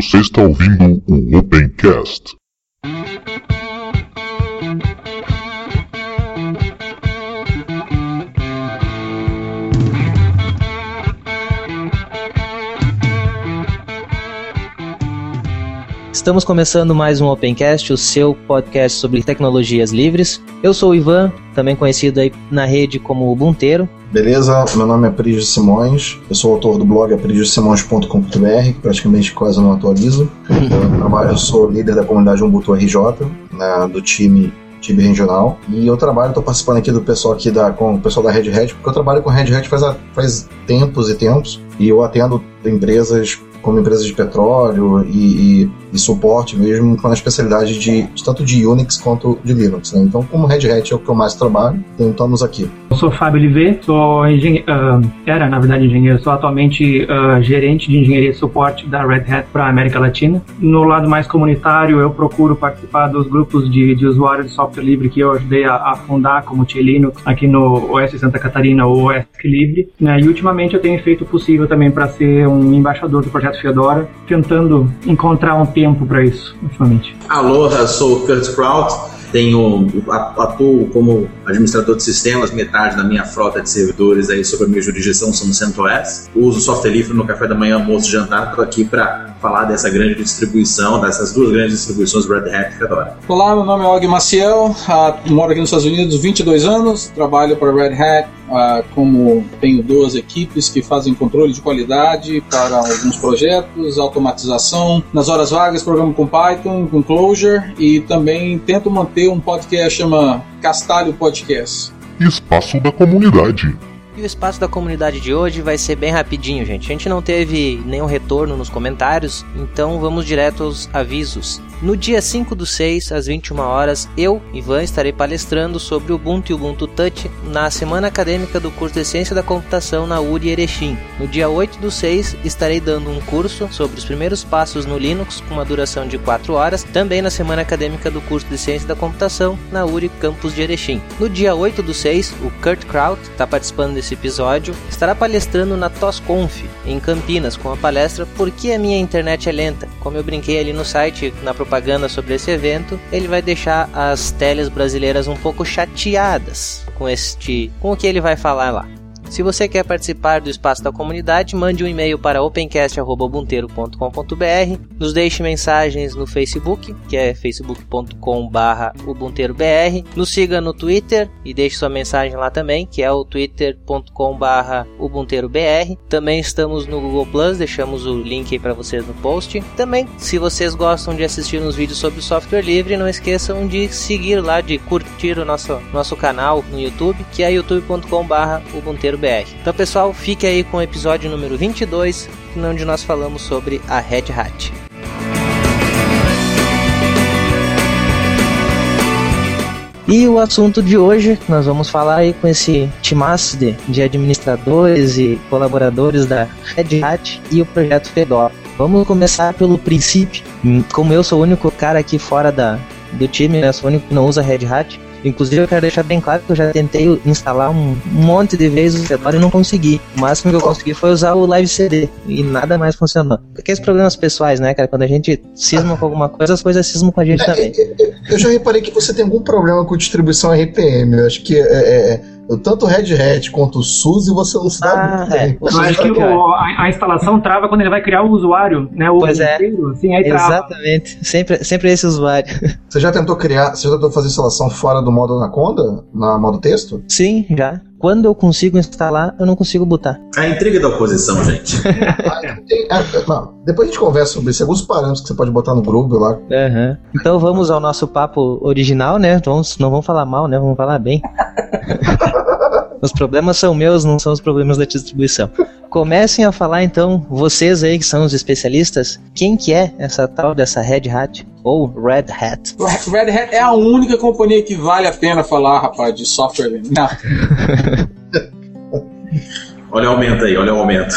Você está ouvindo o Opencast. Estamos começando mais um Opencast, o seu podcast sobre tecnologias livres. Eu sou o Ivan, também conhecido aí na rede como Ubunteiro. Beleza, meu nome é Prígio Simões, eu sou autor do blog aprigiosimões.com.br, que praticamente quase não atualizo. Eu, trabalho, eu sou líder da comunidade Ubuntu RJ, né, do time time regional. E eu trabalho, estou participando aqui do pessoal aqui da, com o pessoal da Red Hat, porque eu trabalho com Red Hat faz, faz tempos e tempos, e eu atendo empresas como empresas de petróleo e, e, e, suporte mesmo com a especialidade de, de, tanto de Unix quanto de Linux. Né? Então, como Red Hat é o que eu mais trabalho, então estamos aqui. Sou Fábio Oliveira, sou uh, era na verdade engenheiro, sou atualmente uh, gerente de engenharia e suporte da Red Hat para a América Latina. No lado mais comunitário, eu procuro participar dos grupos de, de usuários de software livre que eu ajudei a, a fundar, como o Linux, aqui no OS Santa Catarina, ou OS Livre. Né? E ultimamente eu tenho feito o possível também para ser um embaixador do projeto Fedora, tentando encontrar um tempo para isso, ultimamente. Aloha, sou o Kurt Kraut tenho atuo como administrador de sistemas, metade da minha frota de servidores aí sob a minha jurisdição são CentOS. Uso software livre no café da manhã, almoço e jantar. Estou aqui para falar dessa grande distribuição, dessas duas grandes distribuições Red Hat e Fedora. Olá, meu nome é Og Maciel, uh, moro aqui nos Estados Unidos 22 anos, trabalho para Red Hat, uh, como tenho duas equipes que fazem controle de qualidade para alguns projetos, automatização, nas horas vagas programo com Python, com Clojure e também tento manter um podcast chama Castalho Podcast. Espaço da comunidade. E o espaço da comunidade de hoje vai ser bem rapidinho, gente. A gente não teve nenhum retorno nos comentários, então vamos direto aos avisos. No dia 5 do 6, às 21 horas, eu, Ivan, estarei palestrando sobre Ubuntu e Ubuntu Touch na Semana Acadêmica do curso de Ciência da Computação na URI Erechim. No dia 8 do 6, estarei dando um curso sobre os primeiros passos no Linux com uma duração de 4 horas, também na Semana Acadêmica do curso de Ciência da Computação na URI Campus de Erechim. No dia 8 do 6, o Kurt Kraut está participando desse episódio, estará palestrando na TOSConf, em Campinas, com a palestra Por que a minha internet é lenta? Como eu brinquei ali no site, na propaganda sobre esse evento, ele vai deixar as teles brasileiras um pouco chateadas com este, com o que ele vai falar lá. Se você quer participar do espaço da comunidade, mande um e-mail para opencast.ubunteiro.com.br, nos deixe mensagens no Facebook, que é facebook.com/ubunteirobr, nos siga no Twitter e deixe sua mensagem lá também, que é o twitter.com/ubunteirobr. Também estamos no Google Plus, deixamos o link aí para vocês no post. Também, se vocês gostam de assistir uns vídeos sobre software livre, não esqueçam de seguir lá, de curtir o nosso nosso canal no YouTube, que é youtube.com/ubunteiro então, pessoal, fique aí com o episódio número 22, onde nós falamos sobre a Red Hat. E o assunto de hoje, nós vamos falar aí com esse timaço de, de administradores e colaboradores da Red Hat e o projeto Fedora. Vamos começar pelo princípio. Como eu sou o único cara aqui fora da, do time, né, sou o único que não usa Red Hat, Inclusive, eu quero deixar bem claro que eu já tentei instalar um monte de vezes o Fedora e não consegui. O máximo que eu consegui foi usar o Live CD e nada mais funcionou. Aqueles problemas pessoais, né, cara? Quando a gente cisma com alguma coisa, as coisas cismam com a gente é, também. Eu já reparei que você tem algum problema com distribuição RPM. Eu acho que é, é, é tanto o Red Hat quanto o SUSE você não se dá ah, é. Eu acho que o, a, a, instalação trava quando ele vai criar o usuário, né? O pois é. Inteiro, assim, aí Exatamente. Trava. Sempre, sempre esse usuário. Você já tentou criar, você já tentou fazer instalação fora do modo Anaconda? Na modo texto? Sim, já. Quando eu consigo instalar, eu não consigo botar. A intriga da oposição, gente. Não, depois a gente conversa sobre isso, alguns parâmetros que você pode botar no grupo lá. Uhum. Então vamos ao nosso papo original, né? Vamos, não vamos falar mal, né? Vamos falar bem. Os problemas são meus, não são os problemas da distribuição. Comecem a falar então, vocês aí que são os especialistas, quem que é essa tal dessa Red Hat ou Red Hat? Red Hat é a única companhia que vale a pena falar, rapaz, de software. Não. Olha o aumento aí, olha o aumento.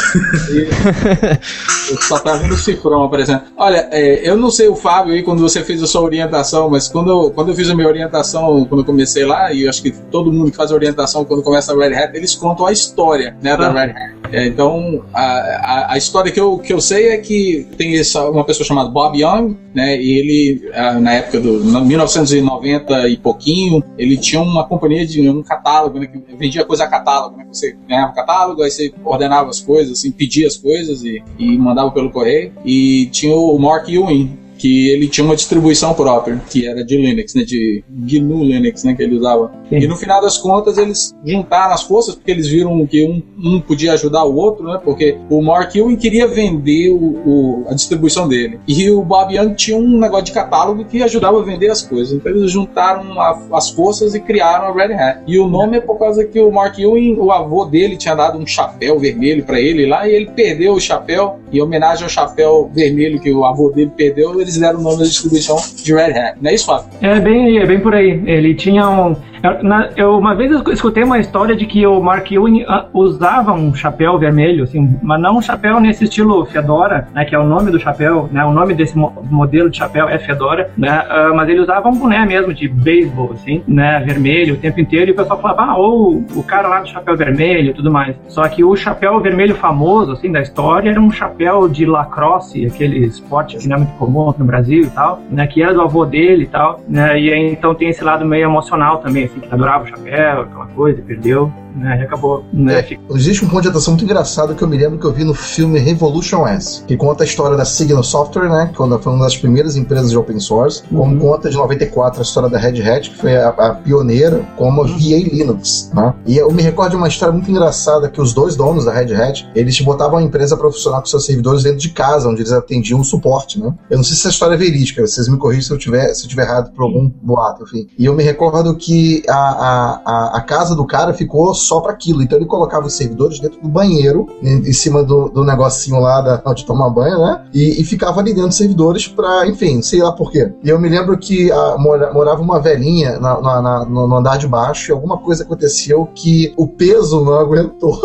eu só tá vendo o cifrão, exemplo. Olha, é, eu não sei o Fábio aí quando você fez a sua orientação, mas quando, eu, quando eu fiz a minha orientação, quando eu comecei lá, e eu acho que todo mundo que faz a orientação quando começa a Red Hat, eles contam a história né, da Red Hat. É, então, a, a, a, história que eu, que eu sei é que tem essa, uma pessoa chamada Bob Young, né, e ele, na época do 1990 e pouquinho, ele tinha uma companhia de um catálogo, né, que vendia coisa a catálogo, né, você ganhava um catálogo, aí você ordenava as coisas, assim, pedia as coisas e, e mandava pelo correio. E tinha o Mark Ewing, que ele tinha uma distribuição própria, que era de Linux, né, de GNU Linux, né, que ele usava. Sim. E no final das contas eles juntaram as forças porque eles viram que um, um podia ajudar o outro, né, porque o Mark Ewing queria vender o, o, a distribuição dele e o Bob Young tinha um negócio de catálogo que ajudava a vender as coisas. Então eles juntaram a, as forças e criaram a Red Hat. E o nome é por causa que o Mark Ewing, o avô dele tinha dado um chapéu vermelho para ele lá e ele perdeu o chapéu em homenagem ao chapéu vermelho que o avô dele perdeu. Eles eles deram o nome da distribuição de Red Hat. Não é isso, Fábio? É bem, é bem por aí. Ele tinha um. Na, eu, uma vez eu escutei uma história de que o Mark Ewing uh, usava um chapéu vermelho, assim, mas não um chapéu nesse estilo Fedora, né, que é o nome do chapéu, né, o nome desse mo modelo de chapéu é Fedora, né, uh, mas ele usava um boné mesmo de beisebol, assim, né, vermelho o tempo inteiro, e o pessoal falava, ah, ou o cara lá do chapéu vermelho e tudo mais. Só que o chapéu vermelho famoso, assim, da história era um chapéu de lacrosse, aquele esporte que não é muito comum no Brasil e tal, né, que era do avô dele e tal, né, e aí, então tem esse lado meio emocional também, assim, que adorava o chapéu, aquela coisa, perdeu né? E acabou. Né? É, existe um ponto de atenção muito engraçado que eu me lembro que eu vi no filme Revolution S, que conta a história da Signal Software, né? Que foi uma das primeiras empresas de open source, uhum. como conta de 94 a história da Red Hat, que foi a, a pioneira como a VA Linux, né? E eu me recordo de uma história muito engraçada que os dois donos da Red Hat, eles botavam a empresa para funcionar com seus servidores dentro de casa, onde eles atendiam o suporte, né? Eu não sei se essa história é verídica, vocês me corrigem se eu tiver, se eu tiver errado por algum boato, enfim. E eu me recordo que a, a, a, a casa do cara ficou só para aquilo. Então ele colocava os servidores dentro do banheiro, em cima do, do negocinho lá da, de tomar banho, né? E, e ficava ali dentro dos servidores para, enfim, sei lá por quê. E eu me lembro que a, mora, morava uma velhinha na, na, na, no andar de baixo e alguma coisa aconteceu que o peso não aguentou.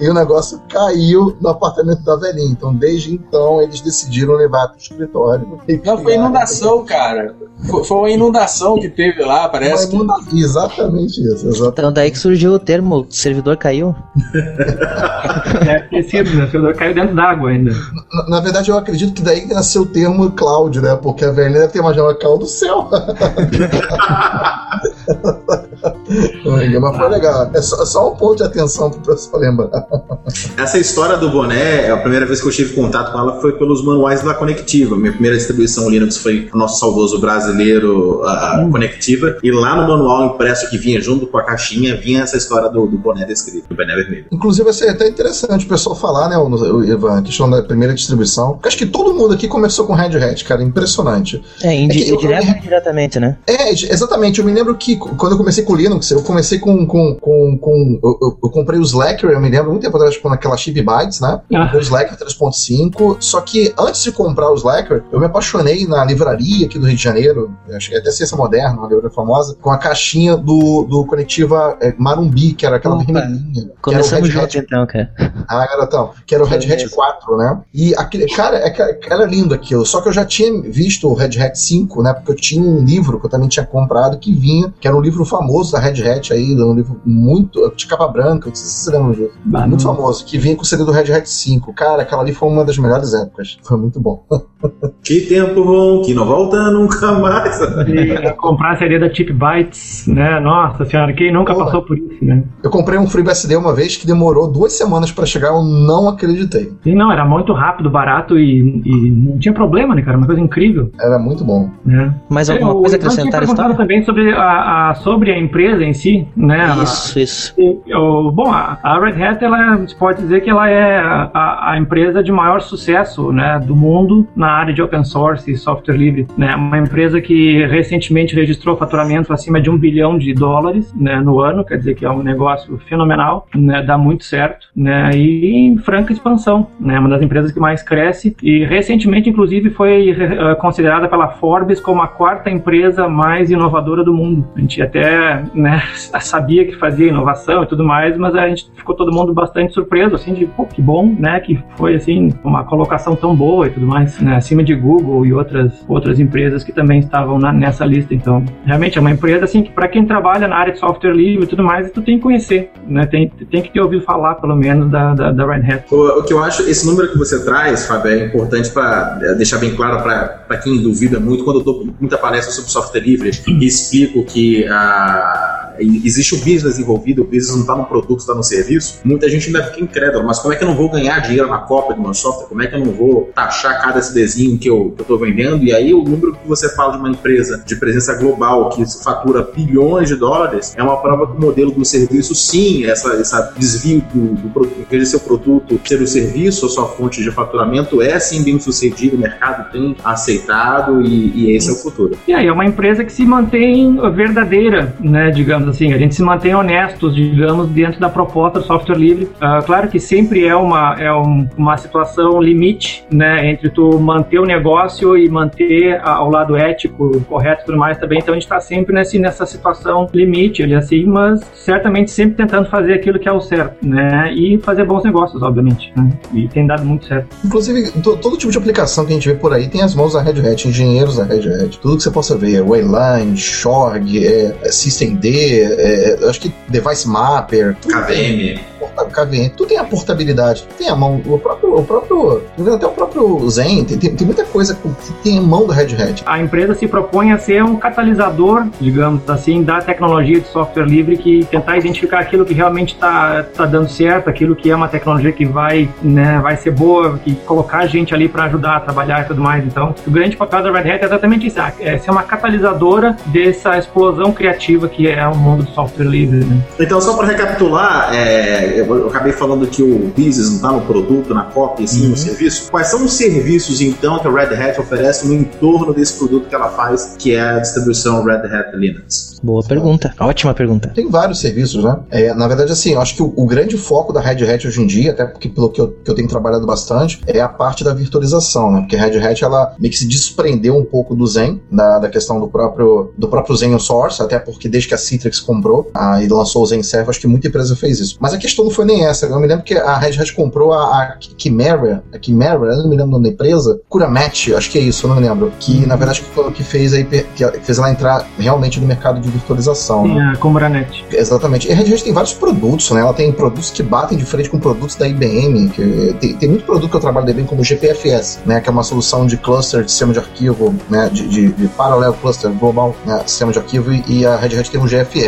E o negócio caiu no apartamento da velhinha. Então, desde então, eles decidiram levar para o escritório. Não, foi inundação, cara. Foi, uma inundação que teve lá, parece. Inunda... Que... Exatamente isso. Exatamente. Então, daí que surgiu o termo: servidor caiu. Deve ter sido, né? O servidor caiu dentro d'água ainda. Na, na, verdade, eu acredito que daí nasceu o termo cloud, né? Porque a velhinha deve ter imaginado caiu do céu. Mas foi legal. É só, só um ponto de atenção para o pessoal lembrar. Essa história do boné, a primeira vez que eu tive contato com ela foi pelos manuais da Conectiva. Minha primeira distribuição Linux foi o nosso saudoso brasileiro a hum. Conectiva. E lá no manual impresso que vinha junto com a caixinha, vinha essa história do, do boné descrito, do boné vermelho. Inclusive, vai ser até interessante o pessoal falar, né, o, Ivan, a questão da primeira distribuição. Porque acho que todo mundo aqui começou com Red Hat, cara. Impressionante. É, indi é direto ou indiretamente, né? É, exatamente. Eu me lembro que quando eu comecei com Linux, eu comecei com. com, com, com eu, eu, eu, comprei o Slacker, eu me lembro muito tempo atrás, tipo, naquela Chip Bytes, né? Ah. O Slacker 3.5. Só que antes de comprar o Slacker, eu me apaixonei na livraria aqui do Rio de Janeiro, acho que é até Ciência Moderna, uma livraria famosa, com a caixinha do, do Conectiva é, Marumbi, que era aquela Opa. vermelhinha. Começamos junto então, cara. Ah, garotão. Que era o Red Hat 4, né? E aquele, cara, é, era lindo aquilo. Só que eu já tinha visto o Red Hat 5, né? Porque eu tinha um livro que eu também tinha comprado que vinha, que era um livro famoso da Red Hat aí, um livro muito. de capa branca, não sei se você lembra disso. Muito famoso, que vinha com o CD do Red Hat 5. Cara, aquela ali foi uma das melhores épocas. Foi muito bom. que tempo bom, que não volta nunca mais. E comprar a CD da Chip Bytes, né? Nossa senhora, quem nunca passou por isso, né? Eu comprei um FreeBSD uma vez que demorou duas semanas para chegar, eu não acreditei. Sim, não, era muito rápido, barato e, e não tinha problema, né, cara? Uma coisa incrível. Era muito bom. É. Mais alguma eu, coisa acrescentar a história? também sobre a, a, sobre a empresa em si, né? Isso, isso. Eu, bom, a, a Red Hat, ela, se pode dizer que ela é a, a empresa de maior sucesso, né, do mundo na área de open source e software livre, né? Uma empresa que recentemente registrou faturamento acima de um bilhão de dólares, né, no ano, quer dizer que é um negócio fenomenal, né, dá muito certo, né, e em franca expansão, né, uma das empresas que mais cresce e recentemente, inclusive, foi uh, considerada pela Forbes como a quarta empresa mais inovadora do mundo. A gente até, né, sabia que fazia inovação e tudo mais, mas a gente ficou todo mundo bastante surpreso, assim, de, pô, que bom, né, que foi, assim, uma colocação tão boa e tudo mais, né, acima de Google e outras, outras empresas que também estavam na, nessa lista. Então, realmente é uma empresa assim que para quem trabalha na área de software livre e tudo mais, tu tem que conhecer, né? Tem, tem que ter ouvido falar, pelo menos, da, da, da Red Hat. O, o, que eu acho, esse número que você traz, Fábio, é importante para é, deixar bem claro para quem duvida muito, quando eu dou muita palestra sobre software livre e explico que a, existe o business envolvido, o business não está no produto, está no serviço, muita gente ainda fica incrédula, mas como é que eu não vou ganhar dinheiro na cópia do meu software? Como é que eu não vou taxar cada CDzinho que eu estou vendendo? E aí o número que você fala de uma empresa de presença global que fatura bilhões de dólares é uma prova que o modelo do serviço, sim, essa, essa desvio do, do produto, de ser o produto ser o serviço, a sua fonte de faturamento é sim bem sucedido, o mercado tem aceitado e, e esse é o futuro. E aí é uma empresa que se mantém verdadeira, né, digamos assim, a gente se mantém honestos, digamos, dentro da proposta do software livre. Uh, claro que sempre é uma, é um, uma situação limite, né, entre tu manter o negócio e manter ao lado ético, correto e tudo mais também, então a gente está sempre nesse, nessa situação limite, ele assim, mas certamente sempre tentando fazer aquilo que é o certo, né, e fazer bons negócios, obviamente, né? e tem dado muito certo. Inclusive, todo tipo de aplicação que a gente vê por aí tem as mãos da Red Hat, engenheiros da Red Hat, tudo que você possa ver, Wayline, Shorg, é, é SystemD, é, acho que Device Mapper, KVM. KVM, tu tem a portabilidade, tu tem a mão, o próprio, o próprio, até o próprio Zen, tem, tem, tem muita coisa que tem a mão do Red Hat. A empresa se propõe a ser um catalisador, digamos assim, da tecnologia de software livre que tentar identificar aquilo que realmente está tá dando certo, aquilo que é uma tecnologia que vai, né, vai ser boa, que colocar gente ali para ajudar a trabalhar e tudo mais. Então, o grande papel da Red Hat é exatamente isso, é ser uma catalisadora dessa explosão criativa que é o mundo do software livre. Né? Então, só para recapitular, é, eu acabei falando que o business não está no produto, na cópia, sim uhum. no serviço. Quais são os serviços, então, que a Red Hat oferece no entorno desse produto que ela faz, que é a distribuição Red Hat Linux? Boa pergunta, ótima pergunta. Tem vários serviços, né? É, na verdade, assim, eu acho que o, o, grande foco da Red Hat hoje em dia, até porque pelo que eu, que eu tenho trabalhado bastante, é a parte da virtualização, né? Porque a Red Hat, ela meio que se desprendeu um pouco do Zen, da, da questão do próprio, do próprio Zen Source, até porque desde que a Citrix comprou ah, e lançou o Zen Server, acho que muita empresa fez isso. Mas a questão não foi nem essa. Eu me lembro que a Red Hat comprou a, a Chimera, a Chimera, eu não me lembro o nome da empresa, Curamat, acho que é isso, eu não me lembro. Que na verdade que, que fez aí, que fez ela entrar realmente no mercado de virtualização. Sim, né? a Comoranet. Exatamente. E a Red Hat tem vários produtos, né? Ela tem produtos que batem de frente com produtos da IBM. Que, tem, tem muito produto que eu trabalho da IBM como GPFS, né? Que é uma solução de cluster de sistema de arquivo, né? De, de, de parallel cluster global, né? Sistema de arquivo. E a Red Hat tem um GFS.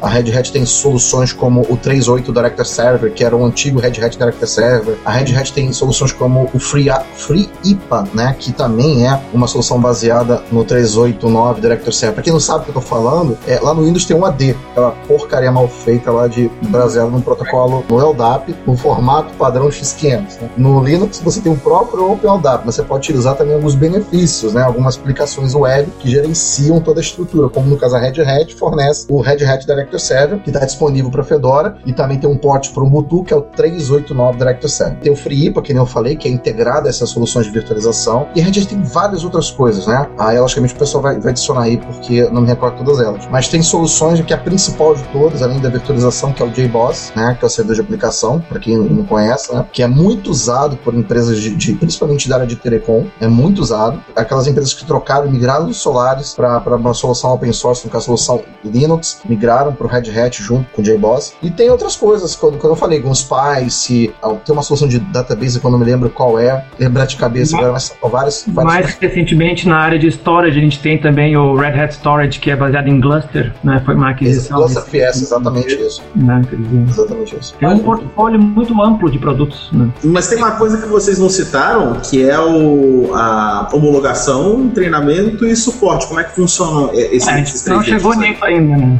A Red Hat tem soluções como o 3.8 Director Server, que era o antigo Red Hat Director Server. A Red Hat tem soluções como o Free, Free IPA, né? Que também é uma solução baseada no 3.8.9 Director Server. Pra quem não sabe o que eu tô falando, é, lá no Windows tem um AD, aquela porcaria mal feita lá de baseado num protocolo no LDAP, no formato padrão X500. Né? No Linux você tem o próprio OpenLDAP, mas você pode utilizar também alguns benefícios, né? algumas aplicações web que gerenciam toda a estrutura, como no caso a Red Hat fornece o Red Hat Director Server, que está disponível para Fedora, e também tem um port para o Ubuntu, que é o 389 Director Server. Tem o FreeIPA, que nem eu falei, que é integrado a essas soluções de virtualização, e a Hat tem várias outras coisas, né? Aí, logicamente, o pessoal vai, vai adicionar aí, porque não me recordo todas elas. Mas tem soluções que a principal de todas, além da virtualização, que é o JBoss, né? Que é o servidor de aplicação, para quem não conhece, né? Que é muito usado por empresas de, de, principalmente da área de telecom, é muito usado. Aquelas empresas que trocaram, migraram dos Solaris para uma solução open source, no caso, solução Linux, migraram para o Red Hat junto com o JBoss. E tem outras coisas, quando, quando eu falei, com Spice, tem uma solução de database que eu não me lembro qual é, lembrar de cabeça agora, mas são várias, várias. Mais recentemente, na área de storage, a gente tem também o Red Hat Storage, que é baseado em Gluster, né? Foi uma aquisição. Gluster FS, exatamente isso. Né? Exatamente isso. É um portfólio muito amplo de produtos. Né? Mas tem uma coisa que vocês não citaram, que é o, a homologação, treinamento e suporte. Como é que funciona esse, é, esses três Não chegou nisso ainda, né?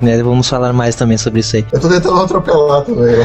né? Vamos falar mais também sobre isso aí. Eu tô tentando atropelar também. Né?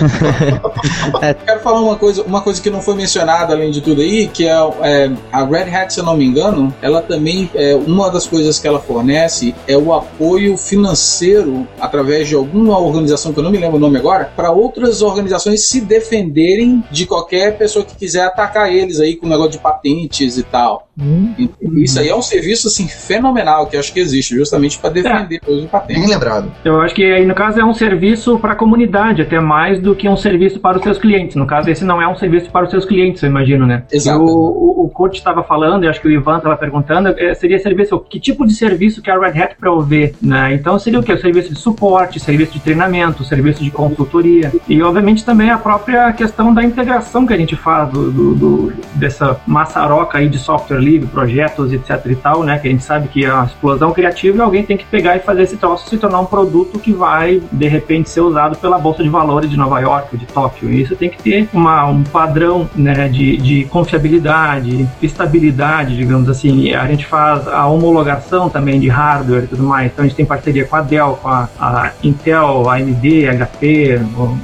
é. Quero falar uma coisa, uma coisa que não foi mencionada além de tudo aí, que é, é, a Red Hat, se eu não me engano, ela também é uma das coisas que ela fornece é o apoio financeiro através de alguma organização que eu não me lembro o nome agora, para outras organizações se defenderem de qualquer pessoa que quiser atacar eles aí com negócio de patentes e tal. Hum. Isso aí é um serviço assim fenomenal que acho que existe justamente para defender é. os Bem lembrado. Eu acho que aí no caso é um serviço para a comunidade, até mais do que um serviço para os seus clientes. No caso, esse não é um serviço para os seus clientes, eu imagino, né? Exato. O, o, o Kurt estava falando, e acho que o Ivan estava perguntando, é, seria serviço, que tipo de serviço que a Red Hat provê, né? Então seria o que? O serviço de suporte, serviço de treinamento, serviço de consultoria e, obviamente, também a própria questão da integração que a gente faz do, do, do dessa maçaroca aí de software livre, projetos, etc e tal, né? Que a gente sabe que é a explosão criativa e alguém tem que pegar e fazer esse troço se tornar um produto que vai, de repente, ser usado pela Bolsa de Valores de Nova York, de Tóquio. E isso tem que ter uma, um padrão né, de, de confiabilidade, estabilidade, digamos assim. A gente faz a homologação também de hardware e tudo mais. Então a gente tem parceria com a Dell, com a, a Intel, AMD, HP,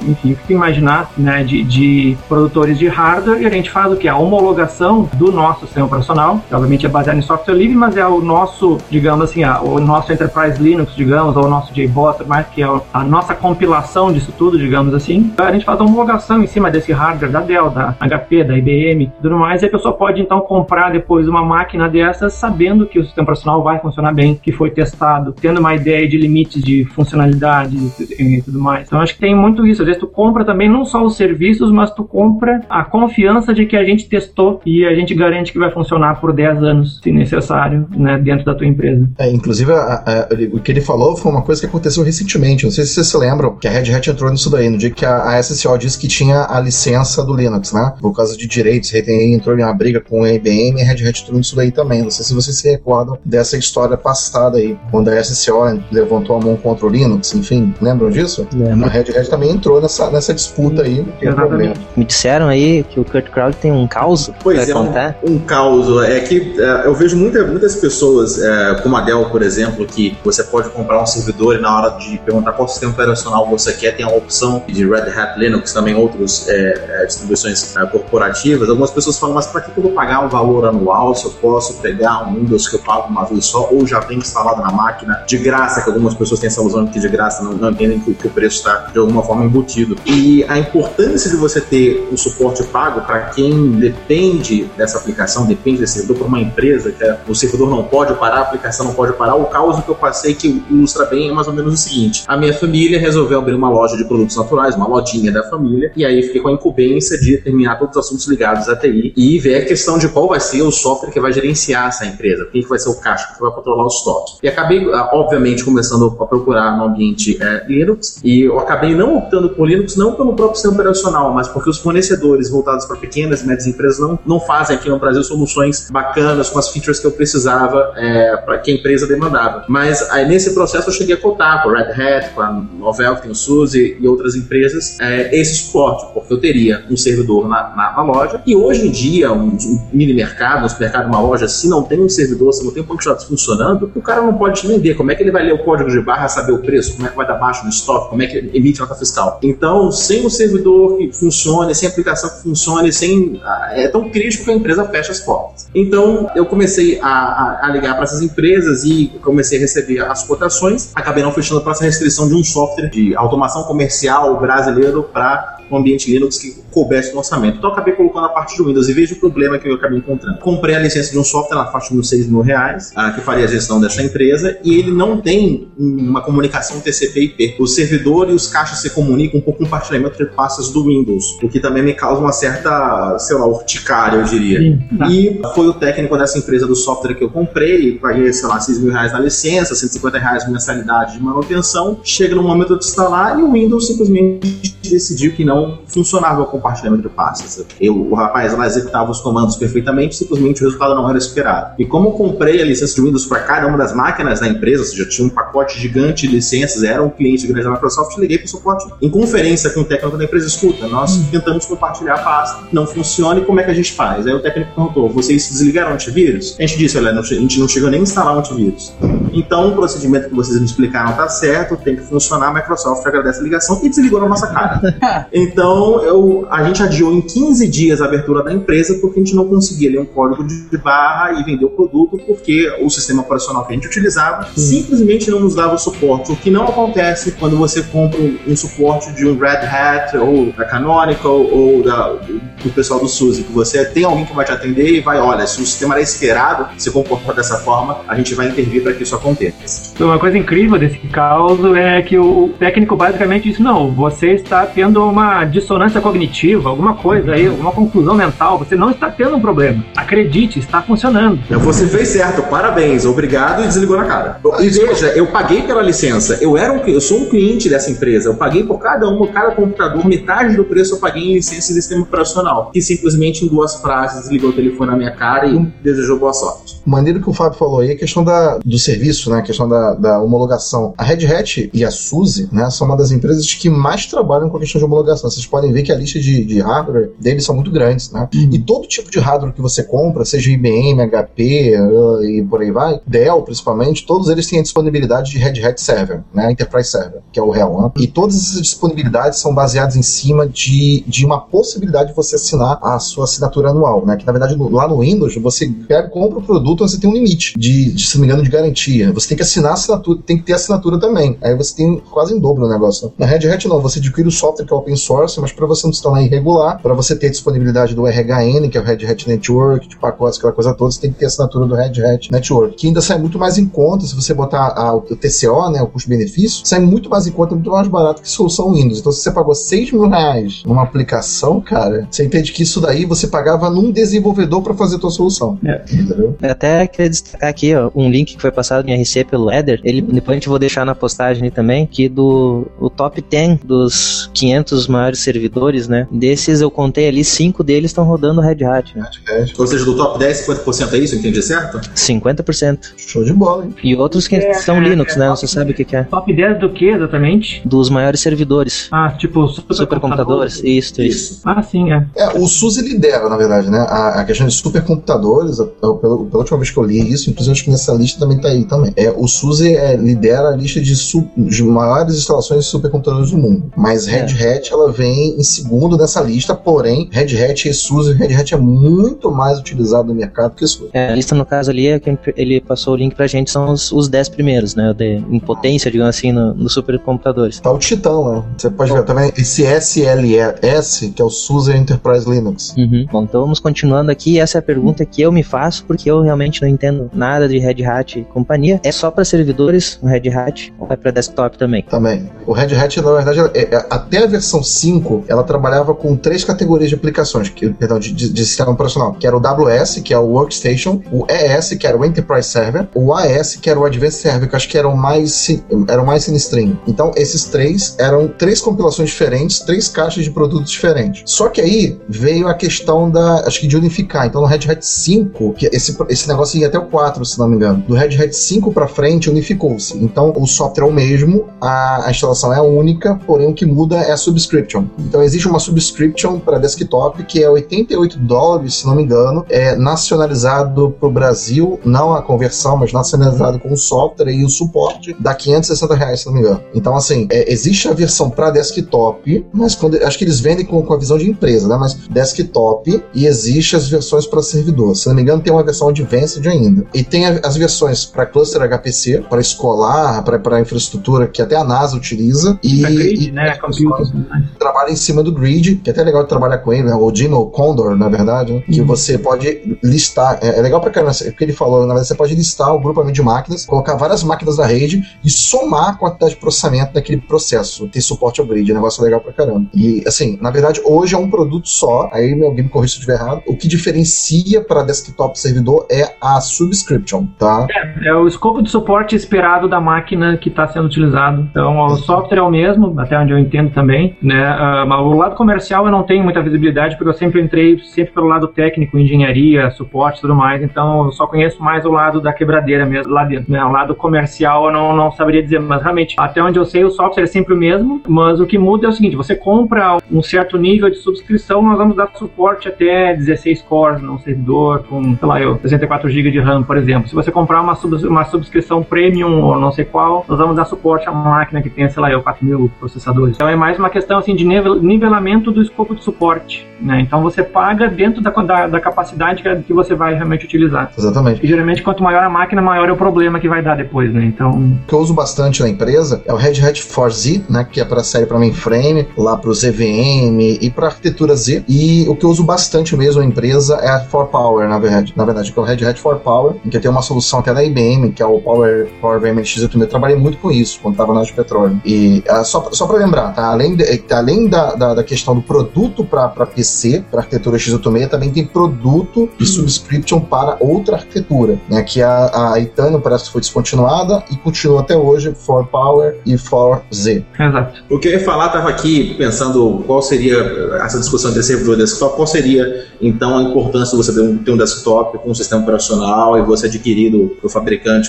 enfim, o que imaginar né, de, de produtores de hardware. E a gente faz o que? A homologação do nosso sistema operacional, que obviamente é baseado em software livre, mas é o nosso, digamos assim, a, o nosso Enterprise Linux, digamos, ou o nosso JBoss, mais que é a nossa compilação disso tudo, digamos assim. A gente faz a homologação em cima desse hardware da Dell, da HP, da IBM tudo mais, e a pessoa pode então comprar depois uma máquina dessas sabendo que o sistema operacional vai funcionar bem, que foi testado, tendo uma ideia de limites de funcionalidade e tudo mais. Então acho que tem muito isso. Às vezes tu compra também não só os serviços, mas tu compra a confiança de que a gente testou e a gente garante que vai funcionar por 10 anos, se necessário, né, dentro da tua empresa. É, inclusive, a, a, o que ele falou foi uma coisa que aconteceu recentemente. Não sei se vocês se lembram que a Red Hat entrou nisso daí, no dia que a, a SSO disse que tinha a licença do Linux, né? Por causa de direitos, entrou em uma briga com a IBM e a Red Hat entrou nisso daí também. Não sei se vocês se recordam dessa história passada aí, quando a SSO levantou a mão contra o Linux, enfim, lembram disso? Lembro. A Red Hat também entrou nessa, nessa disputa aí. Me disseram aí que o Kurt Crowd tem um caos Pois é, um, um caos. É que é, eu vejo muita- muitas pessoas, é, como a Dell, por exemplo, que você pode comprar um servidor e na hora de perguntar qual sistema operacional você quer, tem a opção de Red Hat Linux, também outras é, é, distribuições é, corporativas. Algumas pessoas falam, mas para que eu vou pagar um valor anual se eu posso pegar um Windows que eu pago uma vez só ou já vem instalado na máquina de graça, que algumas pessoas têm essa ilusão que de graça não, não entendem que, que o preço está de alguma forma embutido. E a importância de você ter o suporte pago para quem depende dessa aplicação, depende desse servidor para uma empresa, que é, o servidor não pode parar, a aplicação não pode parar. O caos que eu passei que ilustra bem é mais ou menos o seguinte: a minha família resolveu abrir uma loja de produtos naturais, uma lojinha da família, e aí fiquei com a incumbência de terminar todos os assuntos ligados à TI e ver a questão de qual vai ser o software que vai gerenciar essa empresa, quem que vai ser o caixa que vai controlar o estoque. E acabei, ah, obviamente, começando a procurar no ambiente eh, Linux, e eu acabei não optando por Linux, não pelo próprio sistema operacional, mas porque os fornecedores voltados para pequenas e médias empresas não, não fazem aqui no Brasil soluções bacanas com as features que eu precisava para que a empresa demandava. Mas aí, nesse processo eu cheguei a cotar com a Red Hat, com a Novell, que tem o SUSE e outras empresas, eh, esse suporte, porque eu teria um servidor na, na- na loja e hoje em dia, um, um mini mercado, um supermercado, uma loja, se não tem um servidor, se não tem um banco de dados funcionando, o cara não pode te vender. Como é que ele vai ler o código de barra, saber o preço, como é que vai dar baixo no estoque, como é que emite nota fiscal. Então, sem um servidor que funcione, sem aplicação que funcione, sem é tão crítico que a empresa fecha as portas. Então, eu comecei a, a- a ligar para essas empresas e comecei a receber as cotações. Acabei não fechando para essa restrição de um software de automação comercial brasileiro para um ambiente Linux que coubesse no orçamento. Então, eu acabei colocando a parte do Windows e veja o problema que eu acabei encontrando. Comprei a licença de um software na faixa de uns 6 mil reais, ah, que faria a gestão dessa empresa, e ele não tem uma comunicação TCP/IP. O servidor e os caixas se comunicam por compartilhamento de pastas do Windows, o que também me causa uma certa, sei lá, urticária, eu diria. Sim, tá. E foi o técnico dessa empresa do software que eu comprei, paguei, sei lá, 6 mil reais na licença, 150 reais de mensalidade de manutenção. Chega no momento de instalar e o Windows simplesmente decidiu que não funcionava o compartilhamento de pastas. Eu, o rapaz lá executava os comandos perfeitamente, simplesmente o resultado não era esperado. E como eu comprei a licença de Windows para cada uma das máquinas da empresa, ou seja, tinha um pacote gigante de licenças, era um cliente grande da Microsoft, liguei para o suporte em conferência com o técnico da empresa, escuta, nós tentamos compartilhar a pasta, não funciona e como é que a gente faz? Aí o técnico perguntou, vocês desligaram o antivírus? A gente disse, olha, não a gente não chegou nem a instalar o antivírus. Então, o procedimento que vocês me explicaram tá certo, tem que funcionar, a Microsoft agradece a ligação e desligou na nossa cara. então, eu, a gente adiou em 15 dias a abertura da empresa porque a gente não conseguia ler um código de barra e vender o produto porque o sistema operacional que a gente utilizava simplesmente não nos dava o suporte, o que não acontece quando você compra um, suporte de um Red Hat ou da Canonical ou da, do, pessoal do SUSE, que você tem alguém que vai te atender e vai, olha, se o sistema era esperado se comportar dessa forma, a gente vai intervir para que isso aconteça. Uma coisa incrível desse caos é que o técnico basicamente disse: não, você está tendo uma dissonância cognitiva, alguma coisa aí, alguma confusão mental, você não está tendo um problema. Acredite, está funcionando. Você fez certo, parabéns, obrigado e desligou na cara. E veja, eu paguei pela licença, eu era um, eu sou um cliente dessa empresa, eu paguei por cada um, cada computador, metade do preço eu paguei em licença de sistema operacional, que simplesmente em duas frases desligou o telefone na minha cara e desejou boa sorte. Maneiro que o Fábio falou aí, a questão da, do serviço, né? A questão da, da homologação. A Red Hat e a SUSE, né, são uma das empresas que mais trabalham com a questão de homologação. Vocês podem ver que a lista de, de hardware deles são muito grandes, né? E todo tipo de hardware que você compra, seja IBM, HP uh, e por aí vai, Dell principalmente, todos eles têm a disponibilidade de Red Hat Server, né? Enterprise Server, que é o RHEL, né? E todas essas disponibilidades são baseadas em cima de, de uma possibilidade de você assinar a sua assinatura anual, né? Que na verdade no, lá no Windows você pega, compra o produto, você tem um limite de, de, se não me engano, de garantia. Você tem que assinar a assinatura, tem que ter assinatura também. Aí você tem quase em dobro o negócio. Né? Na Red Hat não, você adquire o software que é open source, mas para você não se tornar irregular, para você ter a disponibilidade do RHN, que é o Red Hat Network, de pacotes, aquela coisa toda, você tem que ter assinatura do Red Hat Network, que ainda sai muito mais em conta se você botar a, o TCO, né, o custo-benefício, sai muito mais em conta, muito mais barato que solução Windows. Então se você pagou 6 mil reais numa aplicação, cara, você entende que isso daí você pagava num desenvolvedor para fazer a tua solução. É. Entendeu? Até queria destacar aqui, ó, um link que foi passado em RC pelo Eder, ele, depois a gente vou deixar na postagem também, que do o top 10 dos 500 maiores servidores, né, desses eu contei ali, 5 deles estão rodando Red Hat, né? Ou seja, do top 10, 50% é isso? Entendi certo? 50%. Show de bola, hein? E outros que É, são é, Linux, é, né, você sabe o que que é. Top 10 do que exatamente? Dos maiores servidores. Ah, tipo, Supercomputadores, isso, isso. Isso. Ah, sim, é. É, o SUSE lidera, na verdade, né? A, a questão de supercomputadores, pela, pela última vez que eu li isso, inclusive acho que nessa lista também tá aí também. É, o SUSE é, lidera a lista de, su- de maiores instalações de supercomputadores do mundo. Mas Red Hat, ela vem em segundo nessa lista, porém, Red Hat e SUSE, Red Hat é muito mais utilizado no mercado que SUSE. É, a lista, no caso ali, é que ele passou o link pra gente, são os, os 10 primeiros, né? De, em potência, digamos assim, no- nos supercomputadores. Tá o Titã lá. Você pode ver também esse SLS, que é o SUSE Enterprise Linux. Uhum. Bom, então vamos continuando aqui. Essa é a pergunta que eu me faço, porque eu realmente não entendo nada de Red Hat e companhia. É só para servidores o Red Hat ou é para desktop também? Também. O Red Hat, na verdade, é- é- até a versão 5, ela trabalhava com três categorias de aplicações, que, perdão, de, de- de sistema operacional, que era o WS, que é o Workstation, o ES, que era o Enterprise Server, o AS, que era o Advanced Server, que acho que eram mais, eram mais sinistrinho. Então, esses três eram três compilações diferentes, três caixas de produtos diferentes. Só que aí veio a questão da, acho que de unificar. Então, no Red Hat 5, que esse, esse negócio ia até o 4, se não me engano. Do Red Hat 5 pra frente, unificou-se. Então, o software é o mesmo, a, a instalação é única, porém o que muda é a subscription. Então, existe uma subscription para desktop que é 88 dólares, se não me engano, é nacionalizado pro Brasil, não a conversão, mas nacionalizado com o software e o suporte, dá 560 reais, se não me engano. Então, assim, é, existe a versão para desktop, mas quando, acho que eles vendem com, com a visão de empresa, né? Mas desktop e existe as versões para servidor. Se não me engano, tem uma versão advanced ainda. E tem a- as versões para cluster HPC, para escolar, para infraestrutura que até a NASA utiliza. E, grid, e né? Computing. trabalha em cima do grid, que é até legal de trabalhar com ele, né? O Dino o Condor, na verdade, né? que você pode listar. É, é legal pra caramba, o que ele falou, na verdade, você pode listar o grupamento de máquinas, colocar várias máquinas da rede e somar a quantidade de processamento daquele processo. Ter suporte ao grid, é um negócio legal pra caramba. E, assim, na verdade, hoje é um produto só, aí alguém me corrija se eu estiver errado. O que diferencia para desktop servidor é a subscription, tá? É o escopo de suporte esperado da máquina que está sendo utilizado. Então, o software é o mesmo, até onde eu entendo também, né? Ah, mas o lado comercial eu não tenho muita visibilidade, porque eu sempre entrei sempre pelo lado técnico, engenharia, suporte e tudo mais, então eu só conheço mais o lado da quebradeira mesmo, lá dentro, né? O lado comercial eu não, não saberia dizer, mas realmente, até onde eu sei, o software é sempre o mesmo, mas o que muda é o seguinte, você compra um certo nível de subscrição, nós vamos dar suporte até 16 cores num servidor, com, sei lá, eu, 64 GB de RAM, por exemplo. Se você comprar uma, sub- uma subscrição premium ou não sei qual, nós vamos dar suporte a uma máquina que tenha, sei lá, eu, 4 mil processadores. Então é mais uma questão assim de nivel- nivelamento do escopo de suporte. Né? Então você paga dentro da, da, da capacidade que, que você vai realmente utilizar. Exatamente. E geralmente, quanto maior a máquina, maior é o problema que vai dar depois, né? Então, O que eu uso bastante na empresa é o Red Hat 4Z, né, que é para série para mainframe, lá para os EVM e para arquitetura Z. E o que eu uso bastante mesmo na empresa é a 4Power, na verdade, na verdade, que é o Red Hat for Power, em que tem uma solução até da IBM, que é o Power, Power VMX 8000. Eu trabalhei muito com isso quando estava na de petróleo. E uh, só, só para lembrar, tá? Além, de, além da, da, da, questão do produto para PC, para arquitetura x86, também tem produto e subscription para outra arquitetura, né? Que a, a Itanium parece que foi descontinuada e continua até hoje for Power e for Z. Exato. O que eu ia falar, estava aqui pensando qual seria essa discussão de servidor desktop, qual seria então a importância de você ter um, ter um desktop com um sistema operacional e você adquirir do, do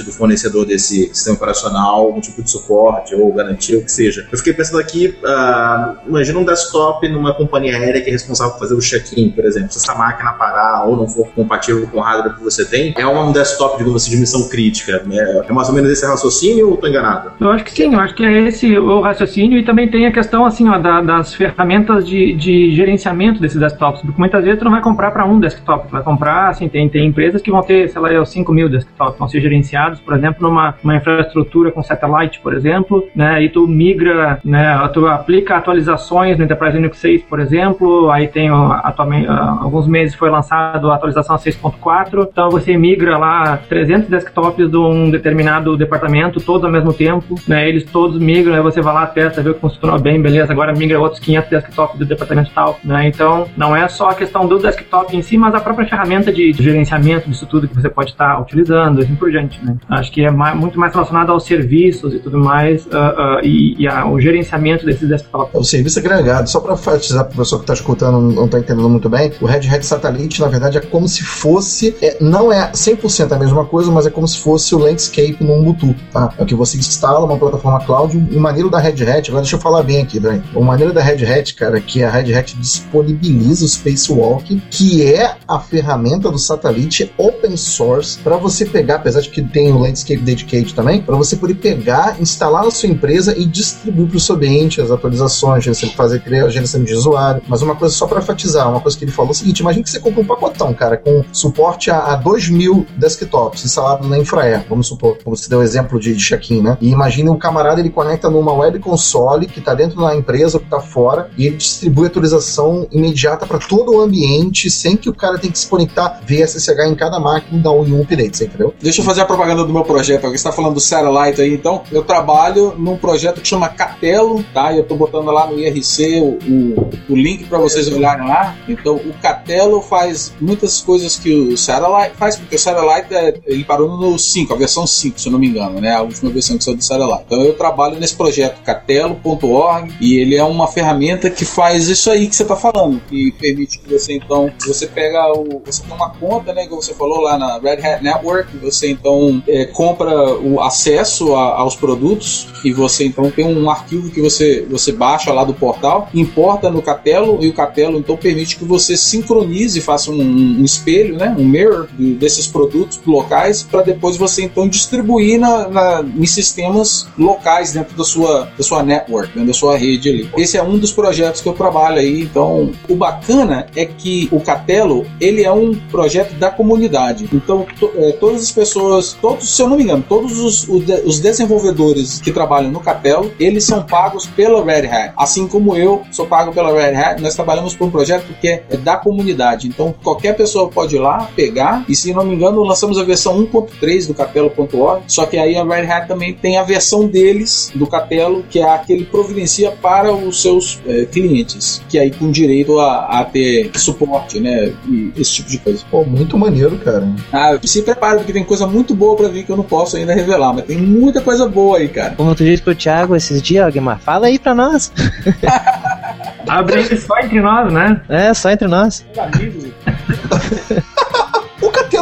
do fornecedor desse sistema operacional, um tipo de suporte ou garantia, o que seja. Eu fiquei pensando aqui, uh, imagina um desktop numa companhia aérea que é responsável por fazer o check-in, por exemplo. Se essa máquina parar ou não for compatível com o hardware que você tem, é um desktop, digamos assim, de missão crítica. Né? É mais ou menos esse raciocínio ou estou enganado? Eu acho que sim, eu acho que é esse o raciocínio e também tem a questão assim, ó, da, das ferramentas de, de gerenciamento desses desktops, porque muitas vezes tu não vai comprar para um desktop, tu vai comprar, assim, tem, tem empresas que vão ter, sei lá, 5 mil desktops, vão ser gerenciados, por exemplo, numa uma infraestrutura com satellite, por exemplo, né, e tu migra, né, tu aplica atualizações no Enterprise Linux 6, por exemplo, aí tem atualmente, alguns meses foi lançado a atualização 6.4, então você migra lá 300 desktops de um determinado departamento, todos ao mesmo tempo, né, eles todos migram, aí você vai lá, testa, vê que funcionou bem, beleza, agora migra outros 500 desktops do departamento tal, né, então não é só a questão do desktop em si, mas a própria ferramenta de, de gerenciamento disso tudo que você pode estar utilizando, assim por diante, né. Acho que é mais, muito mais relacionado aos serviços e tudo mais, uh, uh, e, e a, o gerenciamento desses desktops. O serviço agregado, só para enfatizar para o pessoal que está escutando não está entendendo muito bem, o Red Hat Satellite, na verdade, é como se fosse, é, não é 100% a mesma coisa, mas é como se fosse o Landscape no Ubuntu, tá? É que você instala uma plataforma cloud, o maneiro da Red Hat, agora deixa eu falar bem aqui, Dani, o maneiro da Red Hat, cara, é que a Red Hat disponibiliza o Spacewalk, que é a ferramenta do satélite open source para você pegar, apesar de que tem o Landscape Dedicated também, para você poder pegar, instalar na sua empresa e distribuir para o seu ambiente as atualizações, fazer criar gerenciamento de usuário. Mas uma coisa só para enfatizar, uma coisa que ele falou é o seguinte: imagine que você compra um pacotão, cara, com suporte a, a 2 mil desktops instalados na Infraer, vamos supor, como você deu o exemplo de, de check-in, né? E imagine o camarada ele conecta numa web console que está dentro da empresa ou que está fora e ele distribui atualização imediata para todo o ambiente sem que o cara tenha que se conectar via SSH em cada máquina e dar um update, entendeu? Deixa eu fazer a propaganda do meu projeto. Alguém está falando do Satellite aí, então eu trabalho num projeto que chama Catelo, tá? E eu estou botando lá no IRC o, o, o link para vocês olharem lá. Então o Catelo faz muitas coisas que o Satellite faz, porque o Satellite é, ele parou no 5, a versão 5, se eu não me engano, né? A última versão que saiu do Satellite. Então eu trabalho nesse projeto catelo.org e ele é uma ferramenta que faz isso aí que você está falando, que permite que você então você pega o você tem uma conta, né, que você falou lá na Red Hat Network, você então é, compra o acesso a, aos produtos e você então tem um arquivo que você você baixa lá do portal, importa no Catelo e o Catelo então permite que você sincronize, faça um, um espelho, né, um mirror de, desses produtos locais para depois você então distribuir na, na, em sistemas locais dentro da sua, da sua network, dentro da sua rede ali. Esse é um dos projetos que eu trabalho aí. Então, o bacana é que o Catelo ele é um projeto da comunidade. Então, to, é, todas as pessoas, todos, se eu não me engano, todos os, os desenvolvedores que trabalham no Catelo, eles são pagos pela Red Hat. Assim como eu sou pago pela Red Hat, nós trabalhamos por um projeto que é, é da comunidade. Então, qualquer pessoa pode ir lá, pegar, e se não me engano, lançamos a versão 1.3 do Catelo.org, só que aí a Red Hat também tem a versão deles do Catelo, que é a que ele providencia para os seus é, clientes, que aí com direito a, a, ter suporte, né, e esse tipo de coisa. Pô, muito maneiro, cara. Ah, se prepara, porque tem coisa muito boa para vir que eu não posso ainda revelar, mas tem muita coisa boa aí, cara. Como tu disse pro Thiago esses dias, Guimar, fala aí pra nós. Abre só entre nós, né? É, só entre nós. Amigos.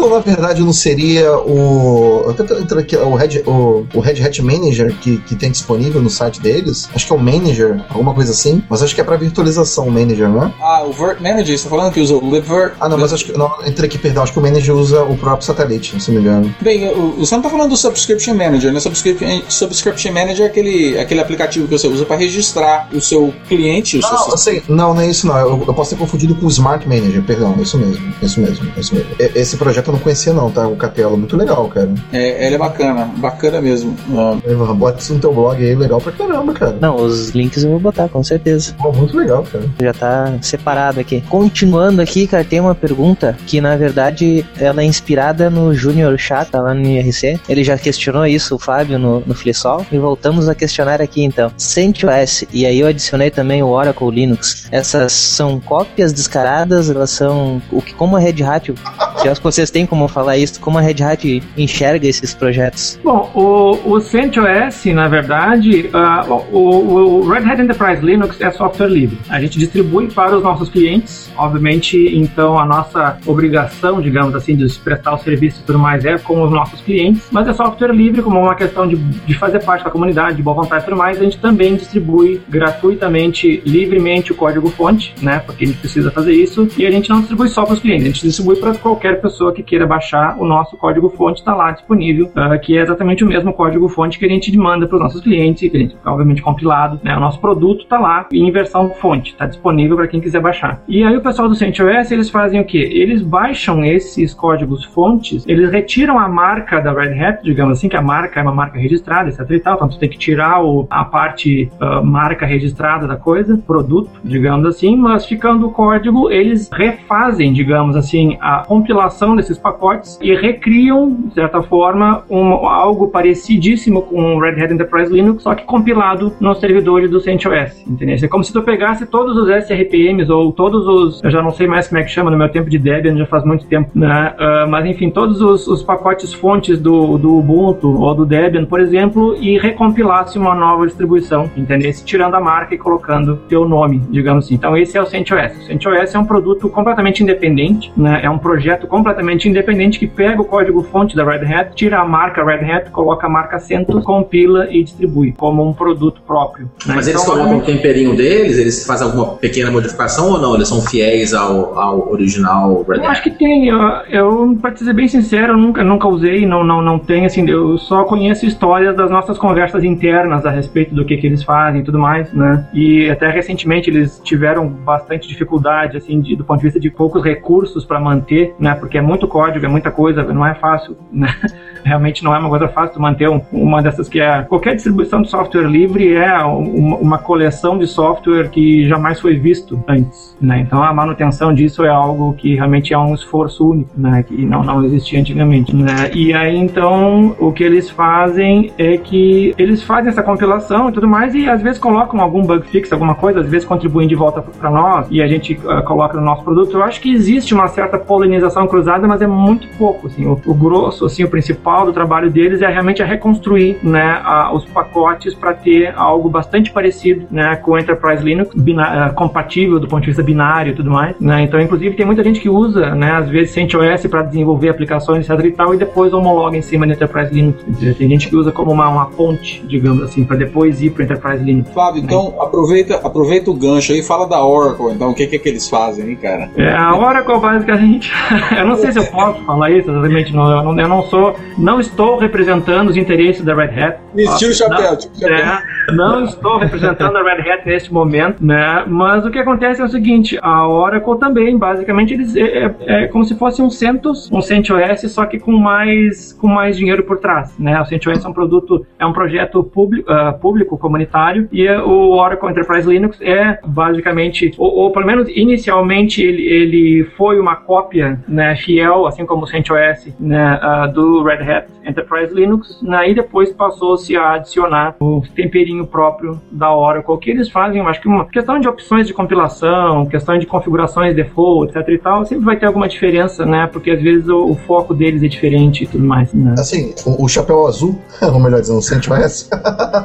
O Catelo, na verdade, não seria o. Eu entrando aqui, o Red, o, o Red Hat Manager que, que tem disponível no site deles. Acho que é o Manager, alguma coisa assim. Mas acho que é pra virtualização o Manager, não é? Ah, o Vert Manager, você tá falando que usa o LibVirt? Ah, não, mas acho que. Não, entrei aqui, perdão. Acho que o Manager usa o próprio satélite, se não me engano. Bem, o- você não tá falando do Subscription Manager, né? Subscription, Subscription Manager é aquele, aquele aplicativo que você usa para registrar o seu cliente, o seu Não, sistema. assim, não, não é isso não. Eu, eu posso ter confundido com o Smart Manager, perdão, é isso mesmo. é Isso mesmo, é isso mesmo. Esse projeto eu não conhecia não, tá? O Capela, muito legal, cara. É, ele é bacana, bacana mesmo. Uh, Bota isso no teu blog aí, legal pra caramba, cara. Não, os links eu vou botar, com certeza. Pô, muito legal, cara. Já tá separado aqui. Continuando aqui, cara, tem uma pergunta que na verdade ela é inspirada no Junior Chata lá no IRC. Ele já questionou isso, o Fábio, no, no Flisol. E voltamos a questionar aqui então. CentOS, e aí eu adicionei também o Oracle Linux. Essas são cópias descaradas, elas são. O que, como a Red Hat, se acho que vocês têm como falar isso, como a Red Hat enxerga esses projetos? Bom, o, o CentOS, na verdade, uh, o, o Red Hat Enterprise Linux é software livre. A gente distribui para os nossos clientes, obviamente, então a nossa obrigação, digamos assim, de prestar o serviço e tudo mais é com os nossos clientes, mas é software livre, como uma questão de, de fazer parte da comunidade, de boa vontade e tudo mais, a gente também distribui gratuitamente, livremente o código-fonte, né, porque a gente precisa fazer isso, e a gente não distribui só para os clientes, a gente distribui para qualquer pessoa que queira baixar o nosso código-fonte, está lá disponível, uh, que é exatamente o mesmo código-fonte que a gente manda para os nossos clientes, que a gente, obviamente, compilado, né, o nosso produto está lá em versão fonte, está disponível para quem quiser baixar. E aí o pessoal do CentOS, eles fazem o quê? Eles baixam esses códigos fontes, eles retiram a marca da Red Hat, digamos assim, que a marca é uma marca registrada, etc e tal, então tem que tirar o, a parte uh, marca registrada da coisa, produto, digamos assim, mas ficando o código, eles refazem, digamos assim, a compilação desses pacotes e recriam, de certa forma, um, algo parecidíssimo com o Red Hat Enterprise Linux, só que compilado nos servidores do CentOS, entendeu? É como se tu pegasse todos os SRPMs ou todos os, eu já não sei mais como é que chama no meu tempo de Debian, já faz muito tempo, né? Uh, mas enfim, todos os, os, pacotes fontes do, do Ubuntu ou do Debian, por exemplo, e recompilasse uma nova distribuição, entendeu? Tirando a marca e colocando teu nome, digamos assim. Então esse é o CentOS. O CentOS é um produto completamente independente, né? É um projeto completamente independente que pega o código fonte da Red Hat, tira a marca Red Hat, coloca a marca CentOS, compila e distribui como um produto próprio. Né? Mas então, eles colocam o temperinho deles? Eles fazem alguma pequena modificação ou não? Eles são fiéis ao, ao original Red Hat? Eu acho que tem. Eu, eu para ser bem sincero, eu nunca, nunca usei, não, não, não tem, assim, eu só conheço histórias das nossas conversas internas a respeito do que, que eles fazem e tudo mais, né? E até recentemente eles tiveram bastante dificuldade, assim, de, do ponto de vista de poucos recursos para manter, né? Porque é muito código, é muita coisa, não é fácil, né? Realmente não é uma coisa fácil manter um, uma dessas que é. Qualquer distribuição de software livre é uma coleção de software que jamais foi visto antes, né? Então a manutenção disso é algo que realmente é um esforço único, né? Que não, não existia antigamente, né? E aí então o que eles fazem é que eles fazem essa compilação e tudo mais e às vezes colocam algum bug fix, alguma coisa, às vezes contribuem de volta para nós e a gente uh, coloca no nosso produto. Eu acho que existe uma certa polinização cruzada, mas é muito pouco, assim. O, o grosso, assim, o principal do trabalho deles é realmente a reconstruir, né, a, os pacotes para ter algo bastante parecido, né, com o Enterprise Linux, uh, compatível do ponto de vista binário e tudo mais, né? Então, inclusive, tem muita gente que usa, né, às vezes CentOS para desenvolver aplicações, etc e tal, e depois homologa em cima do Enterprise Linux. Tem gente que usa como uma, uma ponte, digamos assim, para depois ir para Enterprise Linux. Fábio, né? então aproveita, aproveita o gancho aí e fala da Oracle, então, o que, que é que eles fazem, hein, cara? É, a Oracle, basicamente, eu não sei se eu posso falar isso exatamente, não, eu, não, eu não sou, não estou representando os interesses da Red Hat. Tira o chapéu, tira o chapéu. É, não estou representando a Red Hat neste momento, né? Mas o que acontece é o seguinte: a Oracle também, basicamente, eles é, é, é como se fosse um CentOS, um CentOS, só que com mais com mais dinheiro por trás, né? O CentOS é um produto, é um projeto público, uh, público comunitário e o Oracle Enterprise Linux é basicamente, ou, ou pelo menos inicialmente ele, ele foi uma cópia, né, fiel, assim como o CentOS, né, do Red Hat Enterprise Linux, né, e depois passou-se a adicionar o temperinho próprio da Oracle, que eles fazem, acho que uma questão de opções de compilação, questão de configurações default, etc e tal, sempre vai ter alguma diferença, né, porque às vezes o, o foco deles é diferente e tudo mais, né. Assim, o, o chapéu azul, ou melhor dizendo, o CentOS,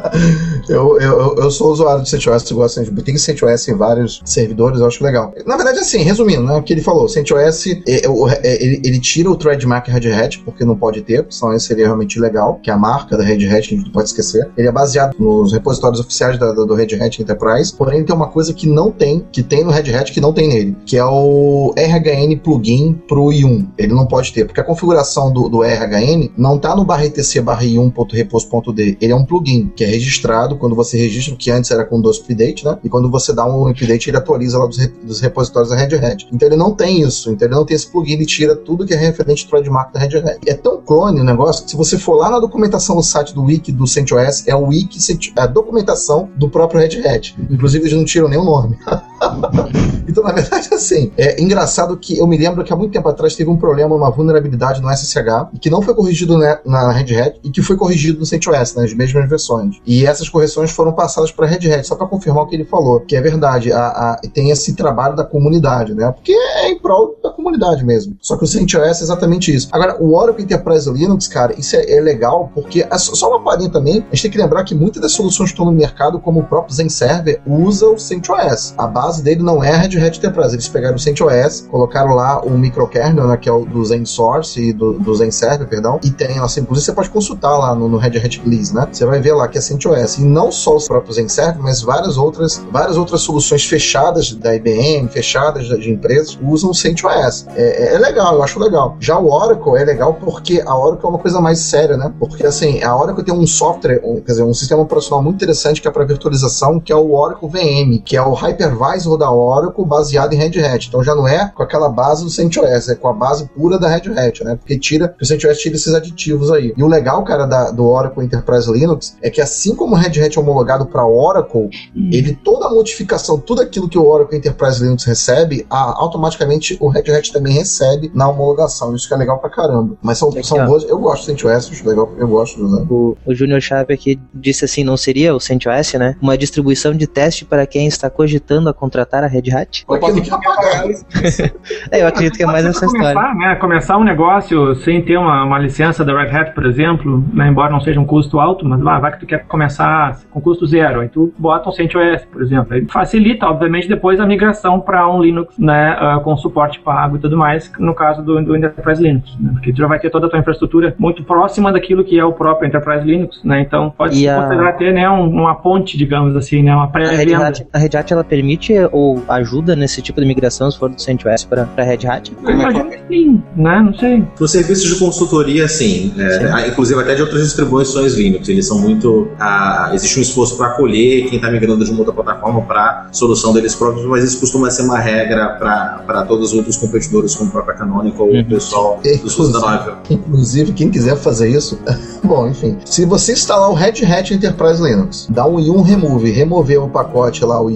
eu, eu, eu sou usuário de CentOS, eu gosto de tem CentOS em vários servidores, eu acho legal. Na verdade, assim, resumindo, né, o que ele falou, CentOS, é, é, ele, ele tira o trademark Red Hat, porque não pode ter, senão esse seria realmente legal, que é a marca da Red Hat, que a gente não pode esquecer. Ele é baseado nos repositórios oficiais da, do Red Hat Enterprise, porém tem uma coisa que não tem, que tem no Red Hat que não tem nele, que é o RHN plugin pro i1. Ele não pode ter, porque a configuração do, do RHN não tá no barra etc barra i1.repos.d, ele é um plugin que é registrado quando você registra, que antes era com dois update, né? E quando você dá um update, ele atualiza lá dos, dos repositórios da Red Hat. Então ele não tem isso, então ele não tem esse plugin, ele tira tudo que é referente ao trademark da Red Hat. É tão clone o negócio que se você for lá na documentação no site do wiki do CentOS, é o wiki, é a documentação do próprio Red Hat. Inclusive eles não tiram nem o nome. Então, na verdade, assim, é engraçado que eu me lembro que há muito tempo atrás teve um problema, uma vulnerabilidade no SSH, que não foi corrigido né, na Red Hat, e que foi corrigido no CentOS, nas mesmas versões. E essas correções foram passadas para a Red Hat, só para confirmar o que ele falou, que é verdade, a, a- tem esse trabalho da comunidade, né? Porque é em prol da comunidade mesmo. Só que o CentOS é exatamente isso. Agora, o Oracle Enterprise Linux, cara, isso é, é legal, porque é só uma palhinha também, a gente tem que lembrar que muitas das soluções que estão no mercado, como o próprio Zen Server, usa o CentOS. A base dele não é Red Hat Enterprise. Eles pegaram o CentOS, colocaram lá o microkernel, né, que é o do Zen Source e do, do Zen Server, perdão, e tem lá, assim, inclusive você pode consultar lá no, no Red Hat Release, né? Você vai ver lá que é CentOS. E não só os próprios Zen Server, mas várias outras, várias outras soluções fechadas da IBM, fechadas de, de empresas, usam o CentOS. É, é- é legal, eu acho legal. Já o Oracle é legal porque a Oracle é uma coisa mais séria, né? Porque assim, a Oracle tem um software, um- quer dizer, um sistema operacional muito interessante que é para virtualização, que é o Oracle VM, que é o hypervisor da Oracle baseado em Red Hat. Então já não é com aquela base do CentOS, é com a base pura da Red Hat, né? Porque tira, o CentOS tira esses aditivos aí. E o legal, cara, da- do Oracle Enterprise Linux é que assim como o Red Hat é homologado para Oracle, ele toda a modificação, tudo aquilo que o Oracle Enterprise Linux recebe, a- automaticamente o Red Hat também recebe na homologação. Isso que é legal pra caramba. Mas são, Aqui, são ó. boas. Eu gosto do CentOS, acho legal, eu gosto usar. O, o Júnior Chave aqui disse assim, não seria o CentOS, né? Uma distribuição de teste para quem está cogitando a contratar a Red Hat? Quer pagar. É, eu acredito que é mais essa história. começar, né, começar um negócio sem ter uma, uma licença da Red Hat, por exemplo, né, embora não seja um custo alto, mas ah, vai que tu quer começar com custo zero, aí tu bota um CentOS, por exemplo, aí facilita, obviamente, depois a migração para um Linux, né, ah, com suporte pago e tudo mais, no caso do, do Enterprise Linux, né, porque tu já vai ter toda a tua infraestrutura muito próxima daquilo que é o próprio Enterprise Linux, né, então pode E a- considerar ter, né, um- uma ponte, digamos assim, né, uma A Red, pré-venda. Hat, a Red Hat ela permite ou ajuda nesse tipo de migração se for do CentOS para a Red Hat? Eu imagino que sim, né, não sei. Nos serviços de consultoria, sim. É, ah, inclusive até de outras distribuições Linux. Eles são muito. ah, existe um esforço para acolher quem está migrando de uma outra plataforma para solução deles próprios, mas isso costuma ser uma regra para todos os outros competidores, como a própria Canonical ou Uhum. o pessoal do SUS da Novel. Inclusive, quem quiser fazer isso, bom, enfim. Se você instalar o Red Hat Enterprise Linux, dá um yum remove, remover o pacote lá, o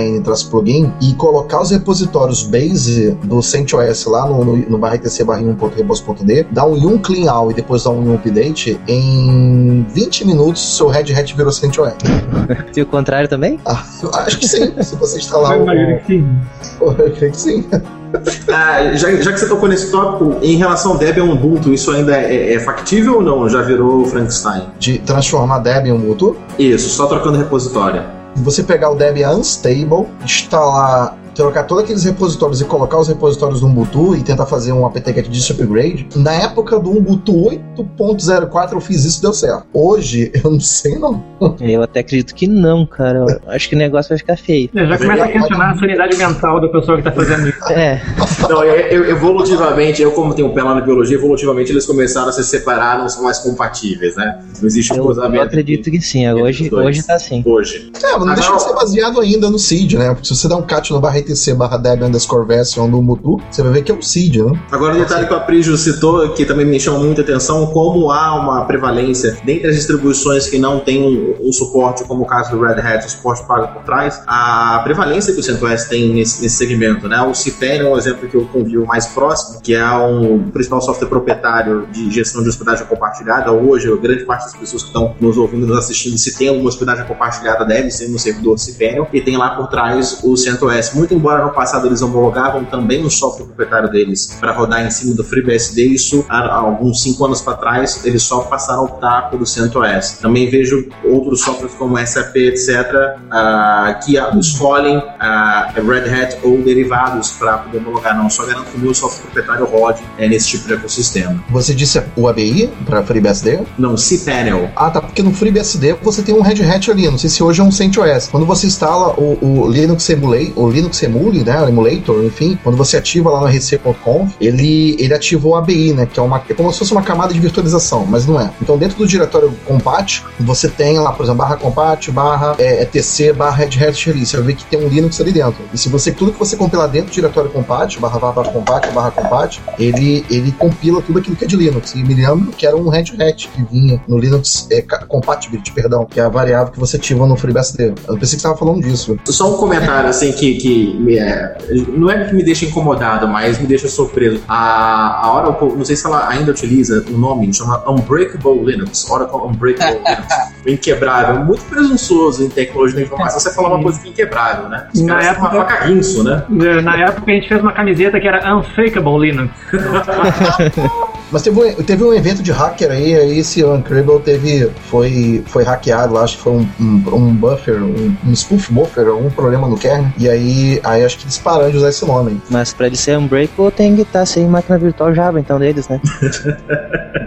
yum-rhn-plugin e colocar os repositórios base do CentOS lá no, no, no barra etc barra yum.repos.d, dá um yum clean out e depois dá um yum update, em 20 minutos seu Red Hat virou CentOS. E o contrário também? Ah, eu acho que sim. Se você instalar Eu o. imagino que sim. Eu creio que sim. Ah, já, já que você tocou nesse tópico, em relação ao Debian Ubuntu, isso ainda é, é factível ou não? Já virou Frankenstein? De transformar Debian em Ubuntu. Isso, só trocando repositório. Você pegar o Debian Unstable, instalar, trocar todos aqueles repositórios e colocar os repositórios no Ubuntu e tentar fazer um apt-get disk upgrade. Na época do Ubuntu 8.04 eu fiz isso e deu certo. Hoje, eu não sei não. Eu até acredito que não, cara. Eu acho que o negócio vai ficar feio. É, Já começa a questionar a sanidade mental da pessoa que está fazendo isso. É, Não, é- é- evolutivamente, eu como tenho um pé lá na biologia, evolutivamente eles começaram a se separar, não são mais compatíveis, né? Não existe um eu, cruzamento. eu acredito que sim. Hoje, hoje tá assim. Hoje. É, mas não deixa de Agora- ser baseado ainda no seed, né? Porque se você der um cat no barra etc barra Debian underscore version do Ubuntu, você vai ver que é um seed, né? Agora, o detalhe que o Aprígio citou, que também me chama muita atenção, como há uma prevalência dentre as distribuições que não têm um, um suporte, como o caso do Red Hat, o suporte pago por trás, a prevalência que o CentOS tem nesse, nesse segmento, né? O Cipern é um exemplo que eu convivo mais próximo, que é um principal software proprietário de gestão de hospedagem compartilhada. Hoje, grande parte das pessoas que estão nos ouvindo, nos assistindo, se tem alguma hospedagem compartilhada, deve ser no servidor Cipern, e tem lá por trás o CentOS. Muito embora no passado eles homologavam também o software proprietário deles para rodar em cima do FreeBSD, isso há alguns cinco anos para trás eles só passaram a optar pelo CentOS. Também vejo outros softwares como SAP, etc., ah, que escolhem ah, Red Hat ou derivados para poder homologar. Não, só garanto que o meu software proprietário rode é, nesse tipo de ecossistema. Você disse o ABI para FreeBSD? Não, cPanel. Ah, tá, porque no FreeBSD você tem um Red Hat ali, não sei se hoje é um CentOS. Quando você instala o, o Linux Emulate, o Linux Linux Emule, né, o emulator, enfim, quando você ativa lá no rc.conf, ele, ele ativa o ABI, né, que é, uma, é como se fosse uma camada de virtualização, mas não é. Então, dentro do diretório compat, você tem lá, por exemplo, barra compat, barra é, etc, barra red hat release. Você ver que tem um Linux ali dentro. E se você, tudo que você compilar dentro do diretório compat, barra barra compat, barra compat, ele, ele compila tudo aquilo que é de Linux. E me lembro que era um red hat que vinha no Linux é, compatibility, perdão, que é a variável que você ativa no FreeBSD. Eu pensei que você estava falando disso. Só um comentário, assim, que, que me, é, não é que me deixa incomodado, mas me deixa surpreso. A, a Oracle, não sei se ela ainda utiliza o nome, chama Unbreakable Linux, Oracle Unbreakable Linux, inquebrável, muito presunçoso em tecnologia da informação. Você falar uma coisa que é inquebrável, né? Os Na caras têm uma época- faca rinço, né? Na época a gente fez uma camiseta que era Unfakeable Linux. Mas teve um, teve um evento de hacker aí, aí esse Uncredible teve, foi, foi hackeado lá, acho que foi um, um, um buffer, um, um spoof buffer, algum problema no kernel, e aí, aí acho que eles pararam de usar esse nome. Mas pra ele ser Unbreakable tem que estar sem máquina virtual Java, então, deles, né?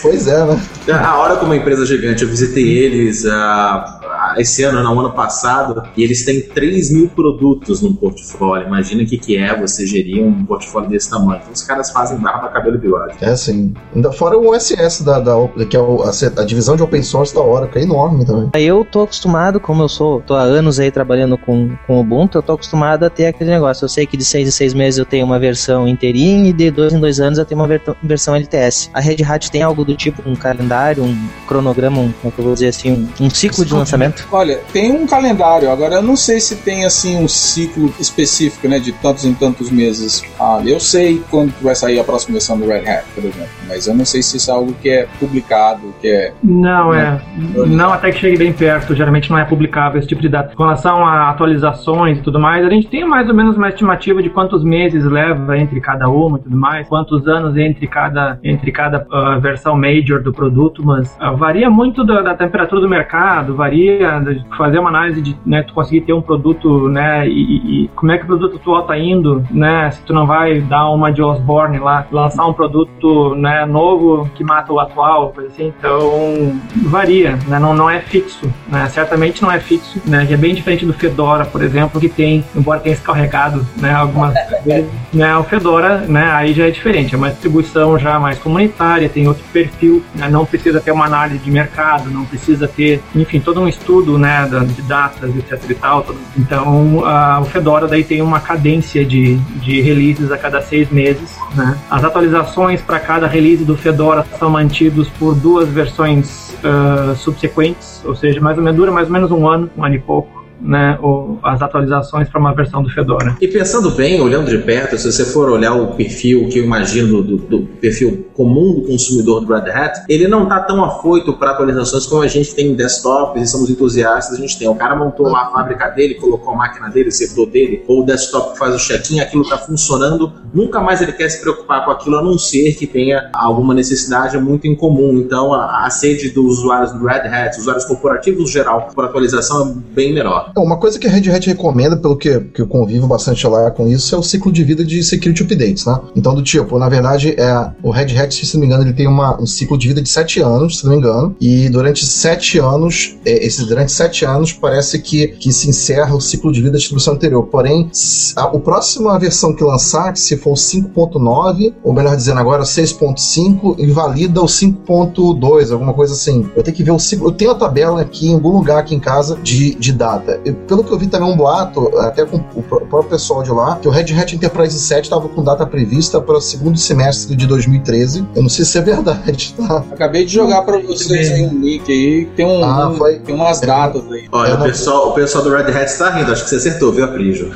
Pois é, né? A hora como uma empresa gigante, eu visitei eles ah, esse ano, não, ano passado, e eles têm 3 mil produtos no portfólio. Imagina o que, que é você gerir um portfólio desse tamanho. Então, os caras fazem barba, cabelo e bigode. É assim. Ainda fora o OSS, da, da, que é o- a, a divisão de open source da Oracle, que é enorme também. Aí eu tô acostumado, como eu sou, tô há anos aí trabalhando com, com o Ubuntu, eu tô acostumado a ter aquele negócio. Eu sei que de seis em seis meses eu tenho uma versão inteirinha e de dois em dois anos eu tenho uma versão LTS. A Red Hat tem algo do tipo um calendário, um cronograma, um, como é que eu vou dizer assim, um, um ciclo de lançamento? Olha, tem um calendário, agora eu não sei se tem assim um ciclo específico, né, de tantos em tantos meses. Ah, eu sei quando vai sair a próxima versão do Red Hat, por exemplo, mas eu não sei se isso é algo que é publicado, que é Não, é. Não até que chegue bem perto. Geralmente não é publicável esse tipo de data. Com relação a atualizações e tudo mais, a gente tem mais ou menos uma estimativa de quantos meses leva entre cada uma e tudo mais, quantos anos entre cada, entre cada ah, versão major do produto, mas ah, varia muito da, da temperatura do mercado, varia de fazer uma análise de né, tu conseguir ter um produto, né, e- e como é que o produto atual tá indo, né, se tu não vai dar uma de Osborne lá, lançar um produto, né, novo que mata o atual, coisa assim, então varia, né, não, não é fixo, né, certamente não é fixo, né, que é bem diferente do Fedora, por exemplo, que tem, embora tenha se carregado, né, algumas vezes, né, o Fedora, né, aí já é diferente, é uma distribuição já mais comunitária, tem outro perfil, né, não precisa ter uma análise de mercado, não precisa ter, enfim, todo um estudo, né, de datas, etc e tal, todo- então ah, o Fedora daí tem uma cadência de, de releases a cada seis meses, né, as atualizações para cada release do Fedora são mantidos por duas versões ah, subsequentes, ou seja, mais ou menos dura mais ou menos um ano, um ano e pouco, né, as atualizações para uma versão do Fedora. E pensando bem, olhando de perto, se você for olhar o perfil que eu imagino do, do perfil comum do consumidor do Red Hat, ele não está tão afoito para atualizações como a gente tem em desktops e somos entusiastas, a gente tem. O cara montou lá a fábrica dele, colocou a máquina dele, o servidor dele, ou o desktop que faz o check-in, aquilo está funcionando, nunca mais ele quer se preocupar com aquilo, a não ser que tenha alguma necessidade muito incomum. Então, a, a sede dos usuários do Red Hat, usuários corporativos no geral, por atualização é bem menor. Então, uma coisa que a Red Hat recomenda, pelo que, que eu convivo bastante lá com isso, é o ciclo de vida de security updates, né? Então, do tipo, na verdade, é, o Red Hat, se não me engano, ele tem uma, um ciclo de vida de 7 anos, se não me engano, e durante 7 anos, é, esse, durante 7 anos, parece que, que se encerra o ciclo de vida da distribuição anterior. Porém, a, a próxima versão que lançar, se for o 5.9, ou melhor dizendo agora, o 6.5, invalida o 5.2, alguma coisa assim. Eu tenho que ver o ciclo. Eu tenho a tabela aqui em algum lugar aqui em casa de, de data. Pelo que eu vi também um boato, até com o pró- próprio pessoal de lá, que o Red Hat Enterprise 7 estava com data prevista para o segundo semestre de 2013. Eu não sei se é verdade, tá? Acabei de jogar pra vocês aí um link aí, tem, um, Ah, um- foi. tem umas datas aí. Olha, o pessoal, o pessoal do Red Hat está rindo, acho que você acertou, viu, Aprígio?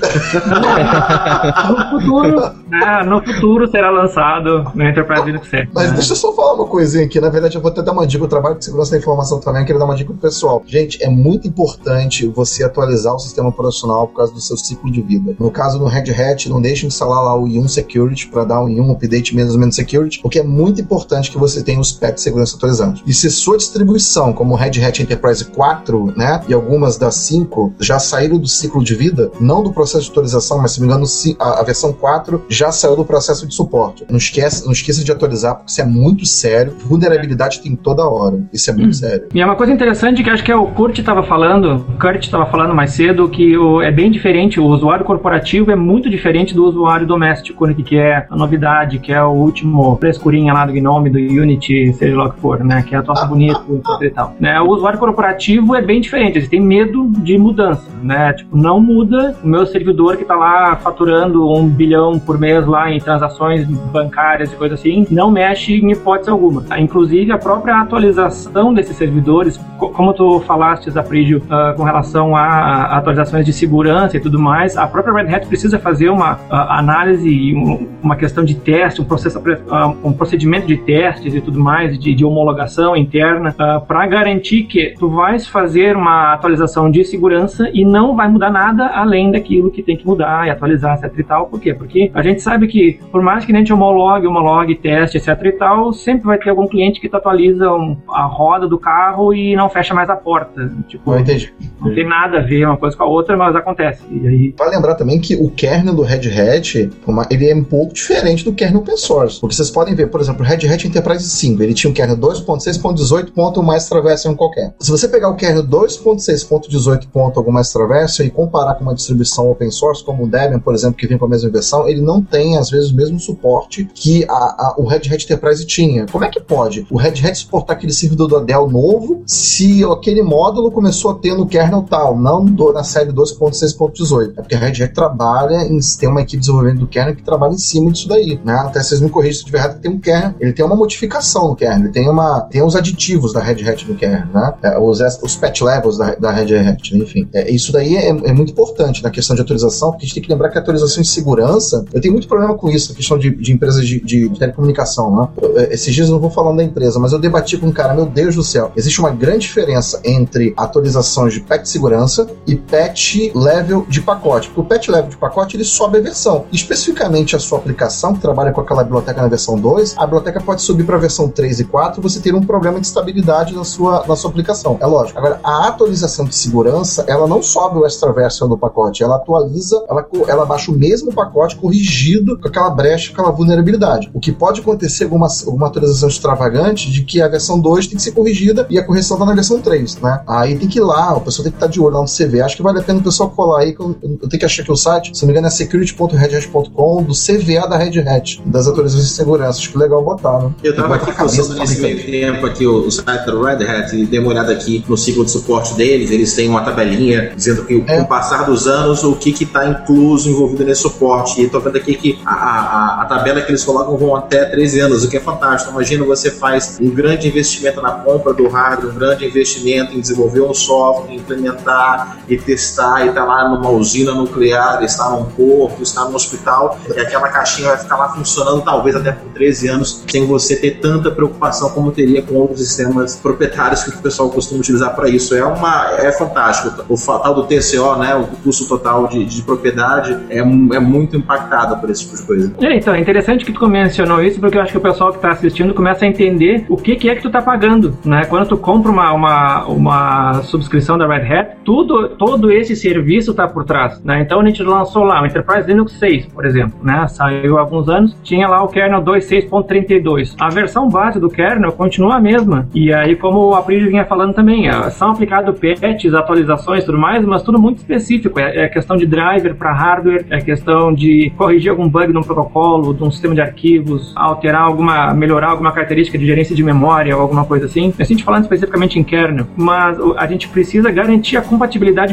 No futuro, né, no futuro será lançado no Enterprise Linux 7. Mas né? deixa eu só falar uma coisinha aqui. Na verdade, eu vou até dar uma dica. Eu trabalho com segurança da informação também. Eu queria dar uma dica pro pessoal. Gente, é muito importante você atualizar o sistema operacional por causa do seu ciclo de vida. No caso do Red Hat, não deixe de instalar lá o Yum Security para dar um Yum Update menos menos Security, porque é muito importante que você tenha os patches de segurança atualizados. E se sua distribuição, como o Red Hat Enterprise 4, né, e algumas das 5 já saíram do ciclo de vida, não do processo de atualização, mas se me engano, a, versão 4 já saiu do processo de suporte. Não esquece, não esqueça de atualizar, porque isso é muito sério. Vulnerabilidade tem toda hora. Isso é muito sério. E é uma coisa interessante que acho que é o Kurt estava falando, o Kurt estava falando mais cedo que o, é bem diferente, o usuário corporativo é muito diferente do usuário doméstico, né, que é a novidade, que é o último frescurinha lá do Gnome, do Unity, seja lá o que for, né, que é a troça bonita e tal. Né, o usuário corporativo é bem diferente, eles têm medo de mudança, né, tipo, não muda o meu servidor que tá lá faturando um bilhão por mês lá em transações bancárias e coisa assim, não mexe em hipótese alguma. Inclusive, a própria atualização desses servidores, como tu falaste, Zaprígio, uh, com relação a atualizações de segurança e tudo mais, a própria Red Hat precisa fazer uma uh, análise, um, uma questão de teste, um, processo, uh, um procedimento de testes e tudo mais, de, de homologação interna, para garantir que tu vais fazer uma atualização de segurança e não vai mudar nada além daquilo que tem que mudar e atualizar, etc e tal. Por quê? Porque a gente sabe que, por mais que a gente homologue, homologue, teste, etc e tal, sempre vai ter algum cliente que atualiza um, a roda do carro e não fecha mais a porta. Tipo, não entendi. Não tem nada a ver uma coisa com a outra, mas acontece. E aí... Vale lembrar também que o kernel do Red Hat, ele é um pouco diferente do kernel open source. Porque vocês podem ver, por exemplo, o Red Hat Enterprise 5, ele tinha um kernel 2.6.18. mais travessa qualquer. Se você pegar o kernel 2.6.18. algum mais travessa e comparar com uma distribuição open source, como o Debian, por exemplo, que vem com a mesma versão, ele não tem, às vezes, o mesmo suporte que a, a, o Red Hat Enterprise tinha. Como é que pode o Red Hat suportar aquele servidor do Dell novo se aquele módulo começou a ter no kernel tal, não do, na série 2.6.18? É porque a Red Hat trabalha em tem uma equipe de desenvolvimento do kernel que trabalha em cima disso daí, né? Até vocês me corrigem se eu estiver errado, tem um kernel, ele tem uma modificação no kernel, ele tem uma tem os aditivos da Red Hat no kernel, né? É, os, os patch levels da, da Red Hat, né? enfim. É, isso daí é, é, muito importante na questão de atualização, porque a gente tem que lembrar que a atualização de segurança, eu tenho muito problema com isso, na questão de, de empresas de, de, de telecomunicação, né? É, esses dias eu não vou falando da empresa, mas eu debati com um cara, meu Deus do céu, existe uma grande diferença entre atualizações de patch segurança e patch level de pacote. O patch level de pacote ele sobe a versão. Especificamente a sua aplicação, que trabalha com aquela biblioteca na versão 2, a biblioteca pode subir para a versão 3 e 4 você ter um problema de estabilidade na sua, na sua aplicação. É lógico. Agora, a atualização de segurança, ela não sobe o extra version do pacote, ela atualiza, ela, ela baixa o mesmo pacote corrigido com aquela brecha, aquela vulnerabilidade. O que pode acontecer alguma, alguma atualização extravagante de que a versão 2 tem que ser corrigida e a correção está na versão 3, né? Aí tem que ir lá, o pessoal tem que estar tá de olho lá no CV. Acho que vale a pena o pessoal colar aí, eu, eu tenho que achar aqui o site, se não me engano é security.redhat.com, do CVA da Red Hat, das atualizações de segurança. Acho que legal botar, né? Eu tava aqui fuçando nesse meio tempo aqui o, o site do Red Hat e dei uma olhada aqui no ciclo de suporte deles, eles têm uma tabelinha dizendo que é. com o passar dos anos o que está incluso, envolvido nesse suporte. E tô vendo aqui que a, a, a tabela que eles colocam vão até 13 anos, o que é fantástico. Imagina você faz um grande investimento na compra do hardware, um grande investimento em desenvolver um software, implementar e testar, e tá lá numa usina nuclear, está num porto, está no hospital, e aquela caixinha vai ficar lá funcionando talvez até por 13 anos, sem você ter tanta preocupação como teria com outros sistemas proprietários que o pessoal costuma utilizar para isso. É uma é fantástico. O fatal do TCO, né, o custo total de, de propriedade é, é muito impactado por esse tipo de coisa. É, então, é interessante que tu mencionou isso, porque eu acho que o pessoal que está assistindo começa a entender o que, que é que tu está pagando, né? Quando tu compra uma, uma, uma subscrição da Red Hat, tudo, todo esse serviço está por trás, né? Então a gente lançou lá o Enterprise Linux 6, por exemplo, né? Saiu há alguns anos, tinha lá o kernel 2.6.32. A versão base do kernel continua a mesma. E aí, como o April vinha falando também, são aplicados patches, atualizações e tudo mais, mas tudo muito específico. É, é questão de driver para hardware, é questão de corrigir algum bug num protocolo, de um sistema de arquivos, alterar alguma, melhorar alguma característica de gerência de memória ou alguma coisa assim. A gente falando especificamente em kernel, mas a gente precisa garantir a compatibilidade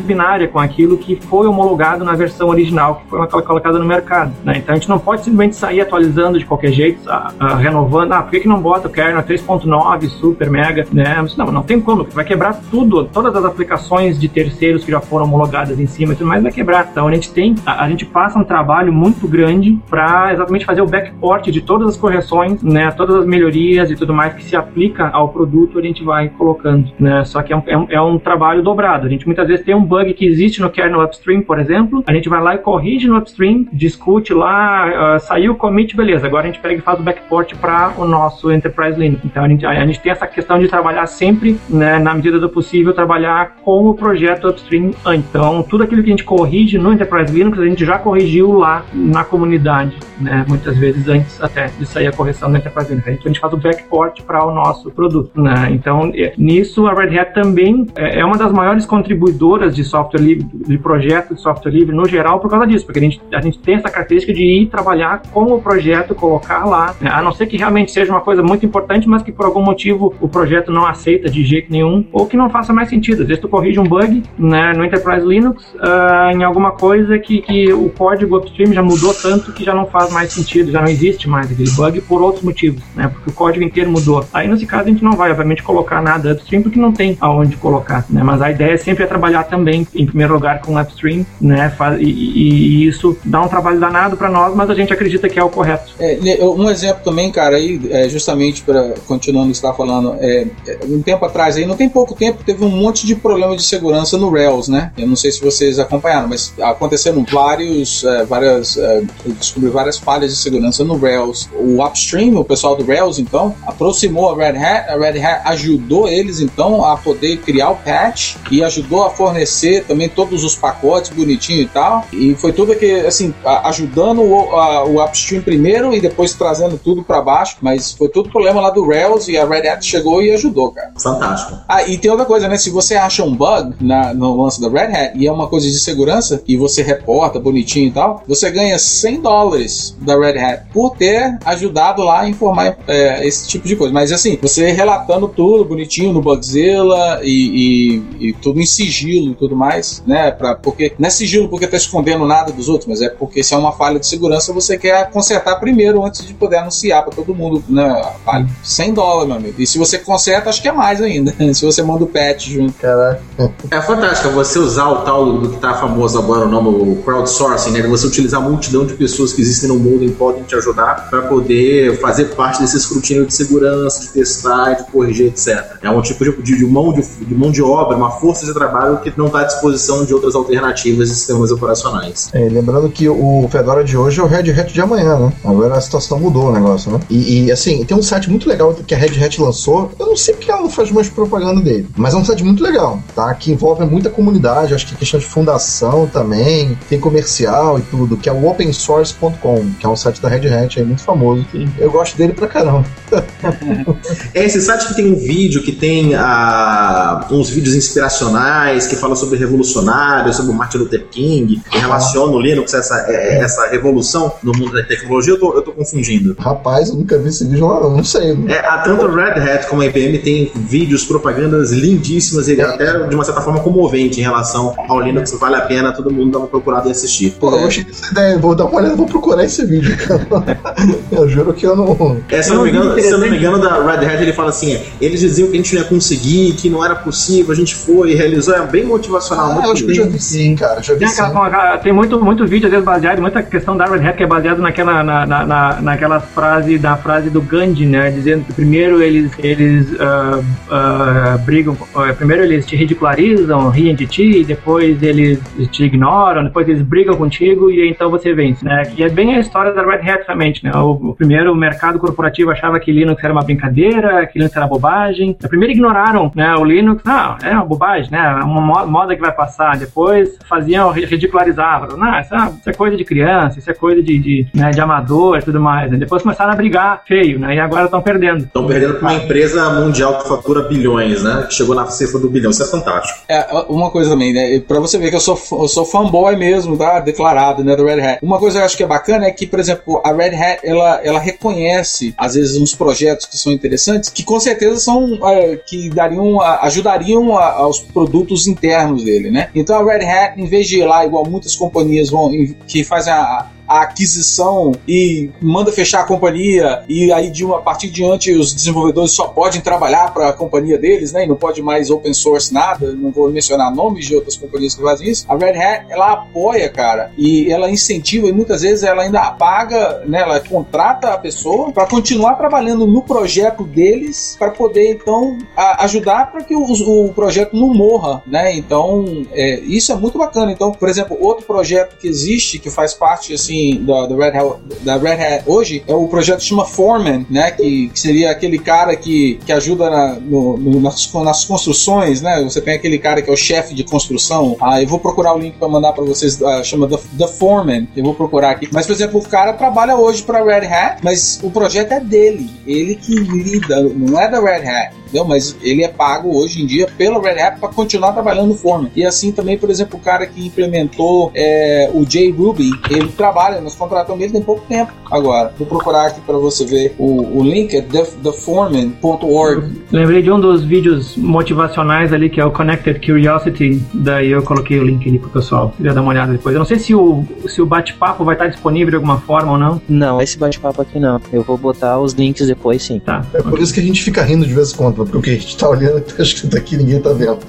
binária com aquilo que foi homologado na versão original, que foi colocada no mercado. Né? Então a gente não pode simplesmente sair atualizando de qualquer jeito, a, a, renovando. Ah, por que, que não bota o kernel 3.9, super, mega, né? Não, não tem como, vai quebrar tudo, todas as aplicações de terceiros que já foram homologadas em cima e tudo mais vai quebrar. Então a gente tem, a, a gente passa um trabalho muito grande para exatamente fazer o backport de todas as correções, né? Todas as melhorias e tudo mais que se aplica ao produto, a gente vai colocando, né? Só que é um, é um, é um trabalho dobrado. A gente muitas vezes tem um bug que existe no kernel upstream, por exemplo, a gente vai lá e corrige no upstream, discute lá, uh, saiu o commit, beleza, agora a gente pega e faz o backport para o nosso Enterprise Linux. Então a gente, a gente tem essa questão de trabalhar sempre, né, na medida do possível, trabalhar com o projeto upstream antes. Então tudo aquilo que a gente corrige no Enterprise Linux, a gente já corrigiu lá na comunidade, né, muitas vezes antes até de sair a correção do Enterprise Linux. Então a gente faz o backport para o nosso produto. Né? Então nisso a Red Hat também é, é uma das maiores contribuições distribuidoras de software livre, de projetos de software livre no geral por causa disso, porque a gente, a gente tem essa característica de ir trabalhar com o projeto, colocar lá, né? a não ser que realmente seja uma coisa muito importante, mas que por algum motivo o projeto não aceita de jeito nenhum, ou que não faça mais sentido. Às vezes tu corrige um bug né, no Enterprise Linux uh, em alguma coisa que, que o código upstream já mudou tanto que já não faz mais sentido, já não existe mais aquele bug por outros motivos, né? Porque o código inteiro mudou. Aí nesse caso a gente não vai, obviamente, colocar nada upstream porque não tem aonde colocar, né? Mas a ideia é sempre é trabalhar também, em primeiro lugar, com upstream, né? E, e, isso dá um trabalho danado para nós, mas a gente acredita que é o correto. É, um exemplo também, cara, aí, é, justamente para continuando o que está falando, é, é, um tempo atrás aí, não tem pouco tempo, teve um monte de problema de segurança no Rails, né? Eu não sei se vocês acompanharam, mas aconteceram vários, é, várias, é, descobri várias falhas de segurança no Rails. O upstream, o pessoal do Rails, então, aproximou a Red Hat, a Red Hat ajudou eles, então, a poder criar o patch e ajudou a fornecer também todos os pacotes bonitinho e tal. E foi tudo que, assim, ajudando o, a, o upstream primeiro e depois trazendo tudo para baixo, mas foi tudo problema lá do Rails e a Red Hat chegou e ajudou, cara. Fantástico. Ah, e tem outra coisa, né? Se você acha um bug na, no lance da Red Hat e é uma coisa de segurança e você reporta bonitinho e tal, você ganha 100 dólares da Red Hat por ter ajudado lá a informar é, esse tipo de coisa. Mas assim, você relatando tudo bonitinho no Bugzilla e, e, e tudo em sigilo e tudo mais, né? Pra, porque não é sigilo porque tá escondendo nada dos outros, mas é porque se é uma falha de segurança, você quer consertar primeiro antes de poder anunciar para todo mundo, né? Vale 100 dólares, meu amigo. E se você conserta, acho que é mais ainda. se você manda o patch junto. Caraca. É fantástico você usar o tal do que tá famoso agora, o nome, o crowdsourcing, né? Você utilizar a multidão de pessoas que existem no mundo e podem te ajudar para poder fazer parte desse escrutínio de segurança, de testar, de corrigir, etc. É um tipo de, de, mão, de, de mão de obra, uma força de trabalho que não está à disposição de outras alternativas de sistemas operacionais. É, lembrando que o Fedora de hoje é o Red Hat de amanhã, né? Agora a situação mudou o negócio, né? E, e, assim, tem um site muito legal que a Red Hat lançou. Eu não sei porque ela não faz mais propaganda dele, mas é um site muito legal, tá? Que envolve muita comunidade, acho que questão de fundação também, tem comercial e tudo, que é o opensource.com, que é um site da Red Hat aí muito famoso. Eu gosto dele pra caramba. é esse site que tem um vídeo, que tem ah, uns vídeos inspiracionais, que fala sobre revolucionários, sobre o Martin Luther King, que relaciona o Linux, essa, é, essa revolução no mundo da tecnologia, eu tô, eu tô confundindo. Rapaz, eu nunca vi esse vídeo lá, não, não sei. É, a, tanto Red Hat como a IBM tem vídeos, propagandas lindíssimas e até de uma certa forma comovente em relação ao Linux, vale a pena todo mundo dar uma procurada e assistir. Pô, eu gostei dessa ideia, vou dar uma olhada, vou procurar esse vídeo, cara. eu juro que eu não. É, se eu não, me engano, se eu não me engano, da Red Hat ele fala assim: eles diziam que a gente não ia conseguir, que não era possível, a gente foi e realizou, é bem motivacional. Ah, muito eu acho que eu já vi sim, cara. Já vi tem, sim. Aquela, tem muito, muito vídeo, às vezes, baseado, muita questão da Red Hat que é baseado naquela, na, na, na, naquela frase, da frase do Gandhi, né? Dizendo que primeiro eles, eles uh, uh, brigam, uh, primeiro eles te ridicularizam, riem de ti, depois eles te ignoram, depois eles brigam contigo e então você vence, né? E é bem a história da Red Hat realmente, né? O, o primeiro o mercado corporativo achava que Linux era uma brincadeira, que Linux era bobagem. Primeiro ignoraram, né, o Linux, não, é uma bobagem, né? Uma moda que vai passar. Depois faziam ridicularizavam, não, isso é, isso é coisa de criança, isso é coisa de, de, né, de amador e tudo mais. Né? Depois começaram a brigar feio, né? E agora estão perdendo. Estão perdendo para uma empresa mundial que fatura bilhões, né? Que chegou na cifra do bilhão. Isso é fantástico. É, uma coisa também, né? Pra você ver que eu sou, eu sou fanboy mesmo, tá? Declarado, né? Do Red Hat. Uma coisa que eu acho que é bacana é que, por exemplo, a Red Hat, ela, ela reconhece, às vezes, uns projetos que são interessantes, que com certeza são, é, que dariam, ajudariam a, aos produtos internos dele, né? Então a Red Hat, em vez de ir lá, igual muitas companhias vão, que fazem a, a aquisição e manda fechar a companhia e aí de uma a partir de diante os desenvolvedores só podem trabalhar para a companhia deles, né? E não pode mais open source nada. Não vou mencionar nomes de outras companhias que fazem isso. A Red Hat ela apoia, cara, e ela incentiva e muitas vezes ela ainda paga, né? Ela contrata a pessoa para continuar trabalhando no projeto deles para poder então a, ajudar para que o, o, projeto não morra, né? Então é, isso é muito bacana. Então, por exemplo, outro projeto que existe que faz parte assim da, da, Red Hat, da Red Hat hoje é o projeto chama Foreman, né? Que, que seria aquele cara que, que ajuda na, no, no, nas, nas construções, né? Você tem aquele cara que é o chefe de construção. Ah, eu vou procurar o link para mandar para vocês, uh, chama The, The Foreman. Eu vou procurar aqui. Mas, por exemplo, o cara trabalha hoje para Red Hat, mas o projeto é dele. Ele que lida, não é da Red Hat entendeu? Mas ele é pago hoje em dia pela Red Hat para continuar trabalhando no Foreman. E assim também, por exemplo, o cara que implementou é, o JRuby, ele trabalha, nós contratamos ele tem pouco tempo agora. Vou procurar aqui para você ver o, o link, é theforeman.org. Lembrei de um dos vídeos motivacionais ali, que é o Connected Curiosity, daí eu coloquei o link ali pro pessoal. Queria dar uma olhada depois. Eu não sei se o, se o bate-papo vai estar disponível de alguma forma ou não. Não, esse bate-papo aqui não. Eu vou botar os links depois sim. Tá. É por isso que a gente fica rindo de vez em quando porque o que a gente tá olhando tá escrito aqui ninguém tá vendo.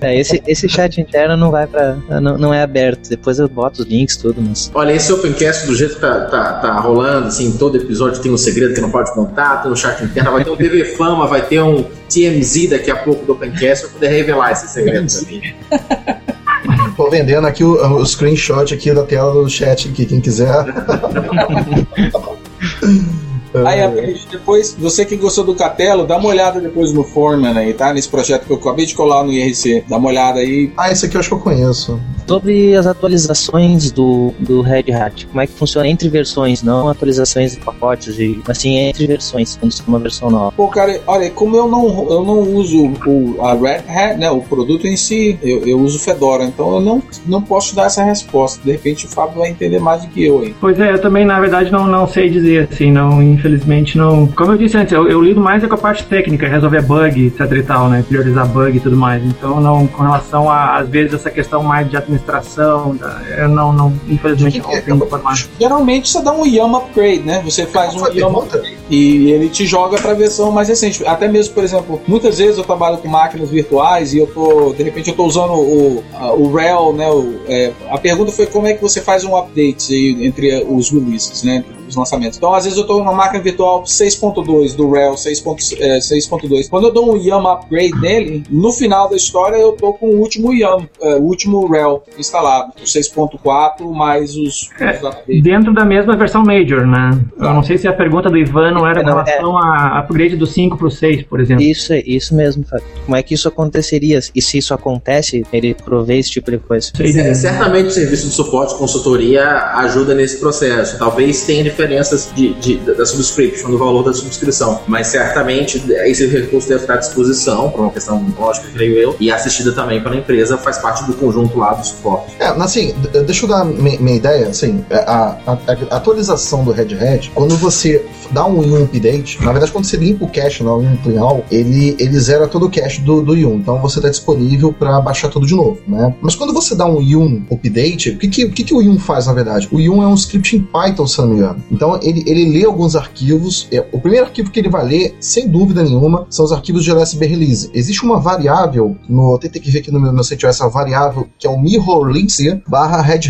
é, esse, esse chat interno não vai para não, não é aberto. Depois eu boto os links, tudo, Olha, esse Opencast, do jeito que tá, tá, tá rolando, assim, todo episódio tem um segredo que não pode contar, tem um chat interno, vai ter um TV Fama, vai ter um TMZ daqui a pouco do Opencast pra poder revelar esse segredo também. Tô vendendo aqui o, o screenshot aqui da tela do chat aqui, quem quiser. Aí, depois, você que gostou do Catelo, dá uma olhada depois no Foreman aí, tá? Nesse projeto que eu acabei de colar no IRC. Dá uma olhada aí. Ah, esse aqui eu acho que eu conheço. Sobre as atualizações do, do Red Hat, como é que funciona entre versões, não atualizações de pacotes, de, assim, entre versões, quando você tem uma versão nova. Pô, cara, olha, como eu não, eu não uso o, a Red Hat, né, o produto em si, eu, eu uso Fedora, então eu não, não posso dar essa resposta. De repente o Fábio vai entender mais do que eu aí. Pois é, eu também, na verdade, não, não sei dizer, assim, não, infelizmente não. Como eu disse antes, eu, eu lido mais é com a parte técnica, resolver bug, etc e tal, né? Priorizar bug e tudo mais. Então, não, com relação a, às vezes, essa questão mais de administração, eu não, não infelizmente, não tenho informação. Geralmente você dá um YAM upgrade, né? Você faz um YAM upgrade e ele te joga para a versão mais recente. Até mesmo, por exemplo, muitas vezes eu trabalho com máquinas virtuais e eu tô, de repente, eu tô usando o, o RHEL, né? O, é, a pergunta foi como é que você faz um update entre os releases, né? Os lançamentos. Então, às vezes eu estou numa máquina virtual 6.2 do RHEL 6.2. É, Quando eu dou um YAM upgrade nele, no final da história eu estou com o último YAM, é, o último RHEL instalado, o 6.4 mais os, é, os Dentro da mesma versão Major, né? Eu não sei se a pergunta do Ivan não era em relação a upgrade do 5 para o 6, por exemplo. Isso, isso mesmo, Fábio. Como é que isso aconteceria? E se isso acontece, ele provê esse tipo de coisa? certamente o serviço de suporte consultoria ajuda nesse processo. Talvez tenha diferenças de, de, da subscription, do valor da subscrição. Mas certamente esse recurso deve estar à disposição, por uma questão lógica, creio eu, e assistida também pela empresa, faz parte do conjunto lá do suporte. É, assim, deixa eu dar minha, ideia, assim, é, a, a, a, atualização do Red Hat, quando você dá um YUM update, na verdade, quando você limpa o cache no YUM Clean All, ele, ele zera todo o cache do, do YUM, então você está disponível para baixar tudo de novo, né? Mas quando você dá um YUM update, o que, que, que, que o YUM faz, na verdade? O YUM é um script em Python, se não me engano. Então ele, ele lê alguns arquivos. É, o primeiro arquivo que ele vai ler, sem dúvida nenhuma, são os arquivos de LSB Release. Existe uma variável, no, ver aqui no meu, meu site, essa variável que é o mirrorlinks barra Red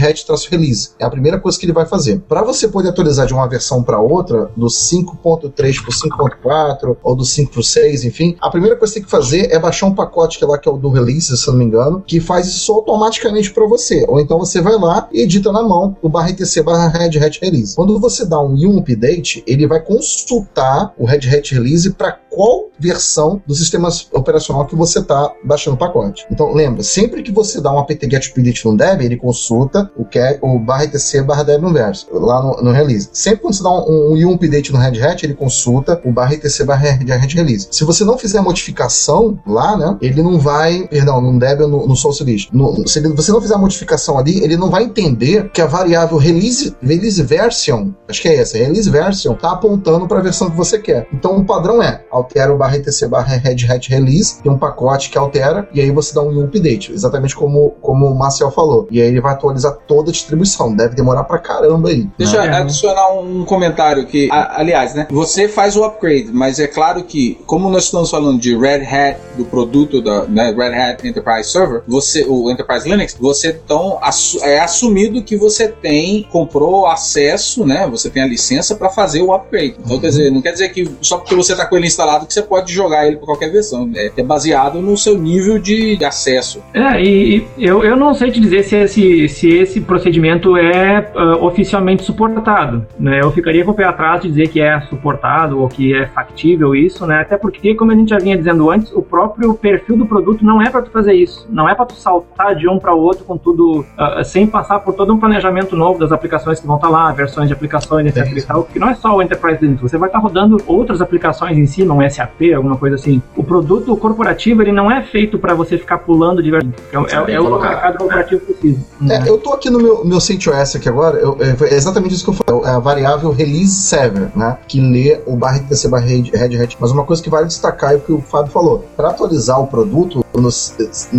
release. É a primeira coisa que ele vai fazer. Para você poder atualizar de uma versão para outra, do 5.3 para 5.4 ou do 5 para 6, enfim, a primeira coisa que você tem que fazer é baixar um pacote que é lá que é o do release, se não me engano, que faz isso automaticamente para você. Ou então você vai lá e edita na mão o barra etc barra Red release. Quando você dá um um update, ele vai consultar o Red Hat Release para qual versão do sistema operacional que você está baixando o pacote. Então, lembra, sempre que você dá um apt-get update no dev, ele consulta o, que é, o barra etc barra dev no verso, lá no, no, release. Sempre quando você dá um, um, um update no Red Hat, ele consulta o barra etc barra Red release. Se você não fizer modificação lá, né, ele não vai, perdão, no dev ou no, no source list. No, se ele, você não fizer modificação ali, ele não vai entender que a variável release, release version, acho que é essa, release version, está apontando para a versão que você quer. Então, o padrão é altera o barra etc barra Red Hat release, tem um pacote que altera, e aí você dá um update, exatamente como, como o Marcel falou. E aí ele vai atualizar toda a distribuição. Deve demorar pra caramba aí. Deixa né? eu adicionar um comentário que, aliás, né? Você faz o upgrade, mas é claro que, como nós estamos falando de Red Hat, do produto da né, Red Hat Enterprise Server, você, o Enterprise Linux, você então é assumido que você tem, comprou acesso, né? Você tem a licença para fazer o upgrade. Então, uhum. quer dizer, não quer dizer que só porque você tá com ele instalado que você pode pode jogar ele para qualquer versão. É, é, baseado no seu nível de acesso. É, e, e eu, eu não sei te dizer se esse, se esse procedimento é uh, oficialmente suportado. Né? Eu ficaria com o pé atrás de dizer que é suportado ou que é factível isso, né? Até porque, como a gente já vinha dizendo antes, o próprio perfil do produto não é para tu fazer isso. Não é para tu saltar de um para o outro com tudo uh, sem passar por todo um planejamento novo das aplicações que vão estar tá lá, versões de aplicações, É tal, que não é só o Enterprise Linux. Você vai estar tá rodando outras aplicações em cima, um SAP, alguma coisa assim. O produto corporativo ele não é feito para você ficar pulando de verdade. É, é, é o que o mercado corporativo precisa. É, eu tô aqui no meu, meu CentOS aqui agora, eu, é, exatamente isso que eu falei. É a variável release server, né? Que lê o barra TC barra Red Hat. Mas uma coisa que vale destacar é o que o Fábio falou. Para atualizar o produto, no,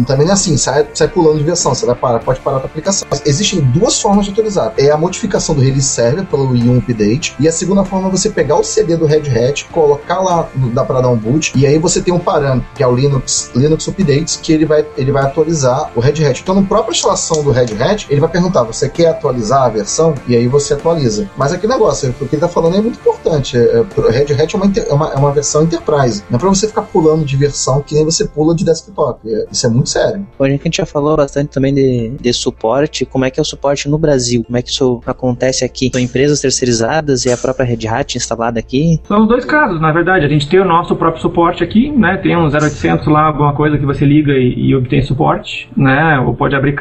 também é assim, sai, sai pulando de versão, você vai parar, pode parar a aplicação. Mas existem duas formas de atualizar. É a modificação do release server pelo Yum Update, e a segunda forma é você pegar o CD do Red Hat, colocar lá, dá para dar um boot, e aí você tem um parâmetro, que é o Linux, Linux Updates, que ele vai, ele vai atualizar o Red Hat. Então, na própria instalação do Red Hat, ele vai perguntar: você quer atualizar a versão? E aí você atualiza. Mas aquele negócio, o que ele tá falando é muito importante. É, o Red Hat é uma, é uma, é uma versão enterprise. Não é para você ficar pulando de versão que nem você pula de desktop. É, isso é muito sério. Bom, a gente já falou bastante também de, de suporte. Como é que é o suporte no Brasil? Como é que isso acontece aqui? São empresas terceirizadas e a própria Red Hat instalada aqui? São os dois casos, na verdade. A gente tem o nosso próprio suporte aqui, né? Tem um 0800 lá, alguma coisa que você liga e, e obtém suporte, né? Ou pode abrir,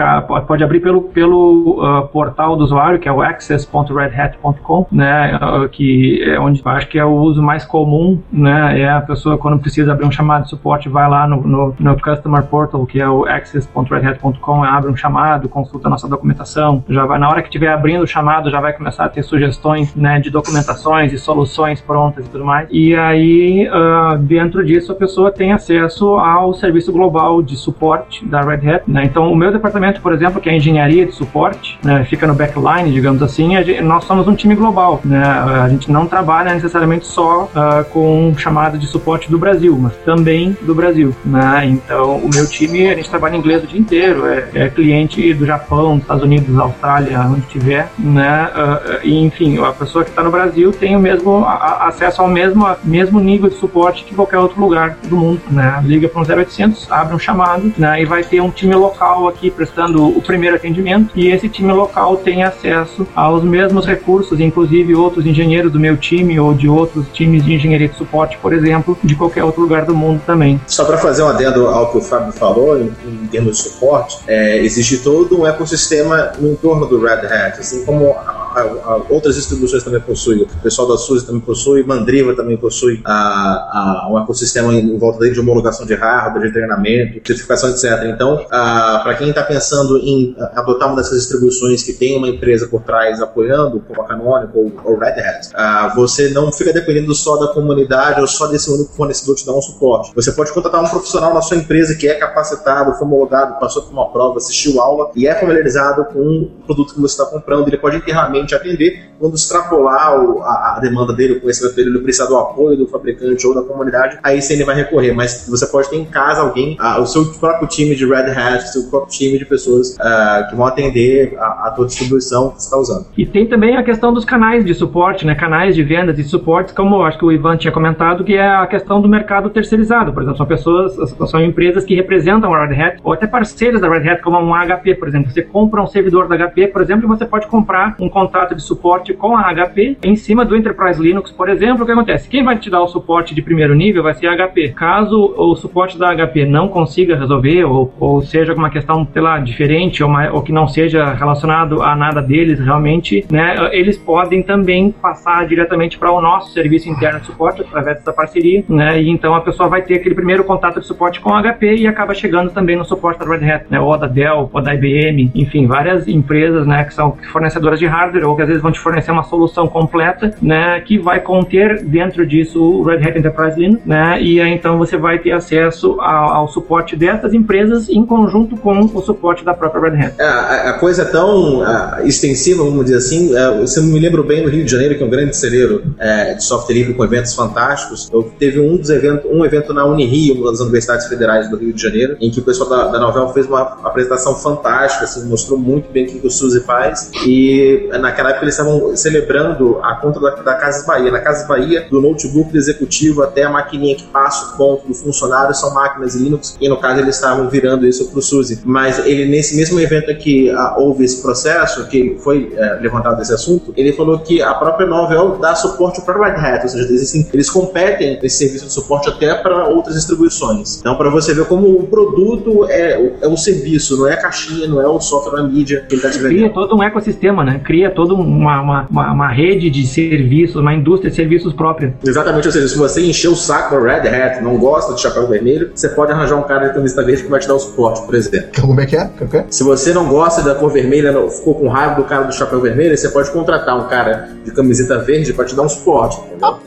pode, abrir pelo, pelo uh, portal do usuário, que é o access.redhat.com, né? Uh, que é onde acho que é o uso mais comum, né? É a pessoa quando precisa abrir um chamado de suporte, vai lá no, no, no Customer Portal, que é o access.redhat.com, abre um chamado, consulta a nossa documentação, já vai na hora que estiver abrindo o chamado, já vai começar a ter sugestões, né? De documentações e soluções prontas e tudo mais. E aí, uh, dentro disso, a pessoa tem acesso ao serviço global de suporte da Red Hat. Né? Então, o meu departamento, por exemplo, que é engenharia de suporte, né, fica no backline, digamos assim, gente, nós somos um time global. Né? A gente não trabalha necessariamente só uh, com chamada de suporte do Brasil, mas também do Brasil. Né? Então, o meu time, a gente trabalha em inglês o dia inteiro, é, é cliente do Japão, Estados Unidos, Austrália, onde tiver. Né? Uh, e, enfim, a pessoa que está no Brasil tem o mesmo a, acesso ao mesmo, mesmo nível de suporte que qualquer outro lugar do mundo. Né? Liga para um 0800, abre um chamado né? e vai ter um time local aqui prestando o primeiro atendimento e esse time local tem acesso aos mesmos recursos, inclusive outros engenheiros do meu time ou de outros times de engenharia de suporte, por exemplo, de qualquer outro lugar do mundo também. Só para fazer um adendo ao que o Fábio falou, em, em termos de suporte, é, existe todo um ecossistema no entorno do Red Hat, assim como a, a, outras distribuições também possuem, o pessoal da SUSE também possui, Mandriva também possui a, um ecossistema em volta dele de homologação de hardware, de treinamento, certificação, etc. Então, para quem está pensando em adotar uma dessas distribuições que tem uma empresa por trás apoiando, como a Canonical ou, ou Red Hat, você não fica dependendo só da comunidade ou só desse único fornecedor te dar um suporte. Você pode contratar um profissional na sua empresa que é capacitado, foi homologado, passou por uma prova, assistiu aula e é familiarizado com o produto que você está comprando. Ele pode internamente atender quando extrapolar a, a, demanda dele, o conhecimento dele, ele precisar do apoio do fabricante ou da comunidade, aí sim ele vai recorrer. Mas você pode ter em casa alguém, o seu próprio time de Red Hat, o seu próprio time de pessoas uh, que vão atender a, a tua distribuição que você está usando. E tem também a questão dos canais de suporte, né? Canais de vendas e suporte, como acho que o Ivan tinha comentado, que é a questão do mercado terceirizado. Por exemplo, são pessoas, são empresas que representam a Red Hat, ou até parceiros da Red Hat, como um HP, por exemplo. Você compra um servidor da HP, por exemplo, e você pode comprar um contrato de suporte com a HP em cima do Enterprise Linux, por exemplo. O que acontece? Quem vai te dar o suporte de primeiro nível vai ser a HP. Caso o suporte da HP não consiga resolver, ou, ou seja alguma questão, sei lá, diferente, ou, uma, ou que não seja relacionado a nada deles realmente, né, eles podem também passar diretamente para o nosso serviço interno de suporte através dessa parceria, né, e então a pessoa vai ter aquele primeiro contato de suporte com a HP e acaba chegando também no suporte da Red Hat, né, ou da Dell, ou da IBM, enfim, várias empresas, né, que são fornecedoras de hardware ou que às vezes vão te fornecer uma solução completa, né, que vai conter dentro disso o Red Hat Enterprise Linux, né, e aí então você vai ter acesso ao, ao suporte dessas empresas em conjunto com o suporte da própria Red Hat. É, a, a coisa é tão uh, extensiva, vamos dizer assim, você me lembra bem no Rio de Janeiro, que é um grande celeiro uh, de software livre com eventos fantásticos. Eu teve um dos eventos, um evento na Unirio, uma das universidades federais do Rio de Janeiro, em que o pessoal da, da Novell fez uma apresentação fantástica, assim, mostrou muito bem o que o SUSE faz. E naquela época eles estavam celebrando a conta da, da Casas Bahia. Na Casas Bahia, do notebook do executivo até a maquininha que passa o ponto do funcionário são máquinas Linux, e no caso eles estavam virando isso para o SUSE. Mas ele, nesse mesmo evento que ah, houve esse processo, que foi é, levantado esse assunto, ele falou que a própria Novell dá suporte para Red Hat, ou seja, existem, eles competem nesse serviço de suporte até para outras distribuições. Então, para você ver como o produto é, é o serviço, não é a caixinha, não é o software, a mídia que ele está. Cria todo um ecossistema, né? Cria toda uma, uma, uma, uma rede de serviços, uma indústria de serviços própria. Exatamente, ou seja, se você encher o saco da Red Hat, não gosta de chapéu vermelho, você pode arranjar um cara de camisa verde que vai te dar o suporte, por exemplo. Como é que é? Como é que é? Se você não gosta da cor vermelha, não- ficou com raiva do cara do chapéu vermelho, você pode contratar um cara de camiseta verde para te dar um suporte, entendeu?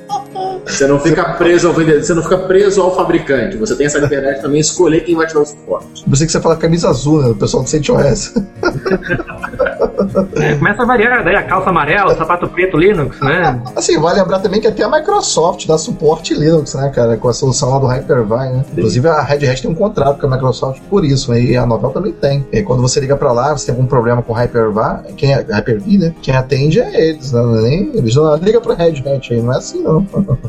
Você não fica preso ao vendedor, você não fica preso ao fabricante. Você tem essa liberdade de também escolher quem vai te dar o suporte. Eu pensei que você fala camisa azul, né? O pessoal do CentOS. É, começa a variar, daí a calça amarela, o sapato preto Linux, né? Assim, vale lembrar também que até a Microsoft dá suporte Linux, né, cara? Com a solução lá do Hyper-V, né? Inclusive a Red Hat tem um contrato com a Microsoft por isso, né? E a Novell também tem. E quando você liga pra lá, você tem algum problema com o Hyper-V, quem é, Hyper-V, né? Quem atende é eles, né? Não é Nem, eles não ligam pra Red Hat aí, não é assim não.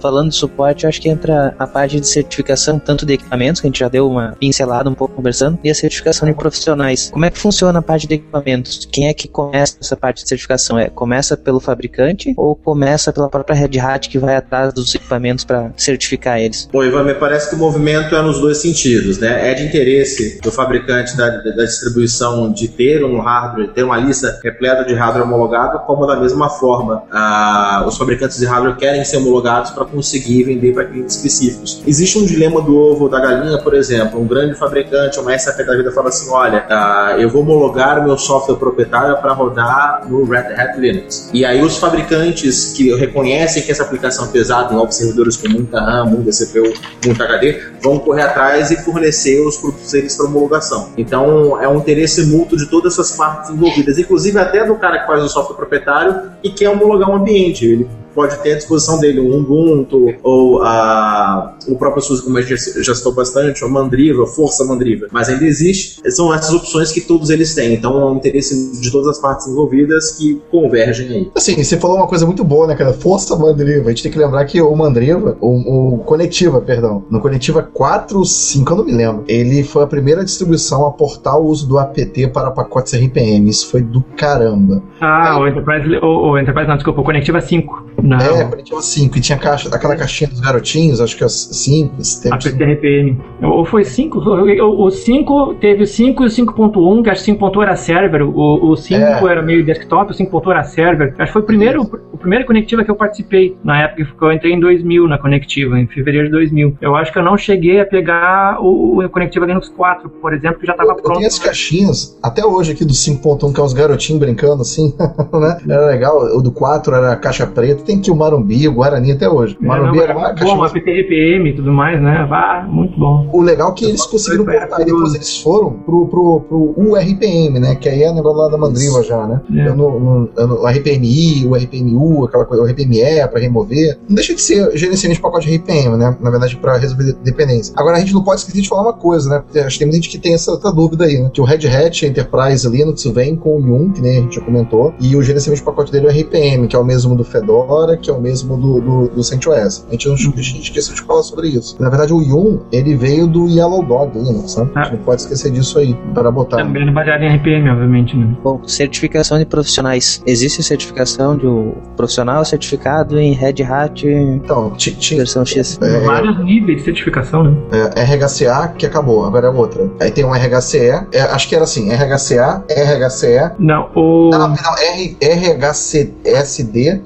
Falando de suporte, eu acho que entra a parte de certificação, tanto de equipamentos, que a gente já deu uma pincelada um pouco conversando, e a certificação de profissionais. Como é que funciona a parte de equipamentos? Quem é que começa essa parte de certificação? É, começa pelo fabricante ou começa pela própria Red Hat que vai atrás dos equipamentos para certificar eles? Bom, Ivan, me parece que o movimento é nos dois sentidos, né? É de interesse do fabricante da, da distribuição de ter um hardware, ter uma lista repleta de hardware homologado, como da mesma forma ah, os fabricantes de hardware querem ser homologados para conseguir vender para clientes específicos. Existe um dilema do ovo da galinha, por exemplo, um grande fabricante, uma SAP da vida fala assim, olha, ah, eu vou homologar o meu software proprietário para rodar no Red Hat Linux. E aí os fabricantes que reconhecem que essa aplicação é pesada novos servidores com muita RAM, muita CPU, muita HD, vão correr atrás e fornecer os produtos deles para homologação. Então é um interesse mútuo de todas essas partes envolvidas, inclusive até do cara que faz o software proprietário e quer homologar um ambiente. Ele pode ter à disposição dele um Ubuntu ou a, o próprio SUSE, como a gente já citou bastante, o Mandriva, Força Mandriva, mas ainda existe. São essas opções que todos eles têm. Então é um interesse de todas as partes envolvidas que convergem aí. Assim, você falou uma coisa muito boa, né, cara? Força Mandriva. A gente tem que lembrar que o Mandriva, o, o Conectiva, perdão, no Conectiva 4, 5, eu não me lembro, ele foi a primeira distribuição a portar o uso do apt para pacotes RPM. Isso foi do caramba. Ah, o Enterprise, o, o Enterprise não, desculpa, o Connectiva 5. Não, É, Conectiva 5, e tinha caixa, aquela caixinha dos garotinhos, acho que é 5, a PTRPM. Ou foi 5? O 5 teve o 5 e o 5.1, que acho que o 5.1 era server, o, o 5 É. era meio desktop, o 5.1 era server. Acho que foi o primeiro, o primeiro Conectiva que eu participei, na época que eu entrei em 2000 na Conectiva, em fevereiro de 2000. Eu acho que eu não cheguei a pegar o, o Conectiva Linux 4, por exemplo, que já estava pronto. tenho as caixinhas, até hoje aqui do 5.1, que é os garotinhos brincando assim, né? Era legal. O do 4 era a caixa preta. Tem aqui o Marumbi, o Guarani até hoje. O É, Marumbi não, era era uma caixa. bom, a PTRPM e tudo mais, né? Ah, muito bom. O legal é que eles conseguiram portar e depois eles foram pro, pro, pro URPM, né? Que aí é o negócio lá da Mandriva já, né? É. No, no, no- o RPMI, o RPMU, aquela coisa, o RPME pra remover. Não deixa de ser gerenciamento de pacote de RPM, né? Na verdade, pra resolver dependência. Agora, a gente não pode esquecer de falar uma coisa, né? Acho que tem muita gente que tem essa, essa dúvida aí, né? Que o Red Hat Enterprise Linux vem com o Yum, que nem a gente já comentou, e o gerenciamento de pacote dele é o RPM, que é o mesmo do Fedora, que é o mesmo do, do, do CentOS. A gente, não, a gente esqueceu de falar sobre isso. Na verdade, o Yum, ele veio do Yellow Dog Linux, né? A gente não pode esquecer disso aí, para botar. Também baseado em RPM, obviamente, né? Bom, certificação de profissionais. Existe certificação de um profissional certificado em Red Hat Então, versão X? É. Vários níveis de certificação, né? É, RHCA, que acabou, agora é outra. Aí tem um RHCE, é, acho que era assim, RHCA, RHCE, Não, o. não, não, R, RHCSD,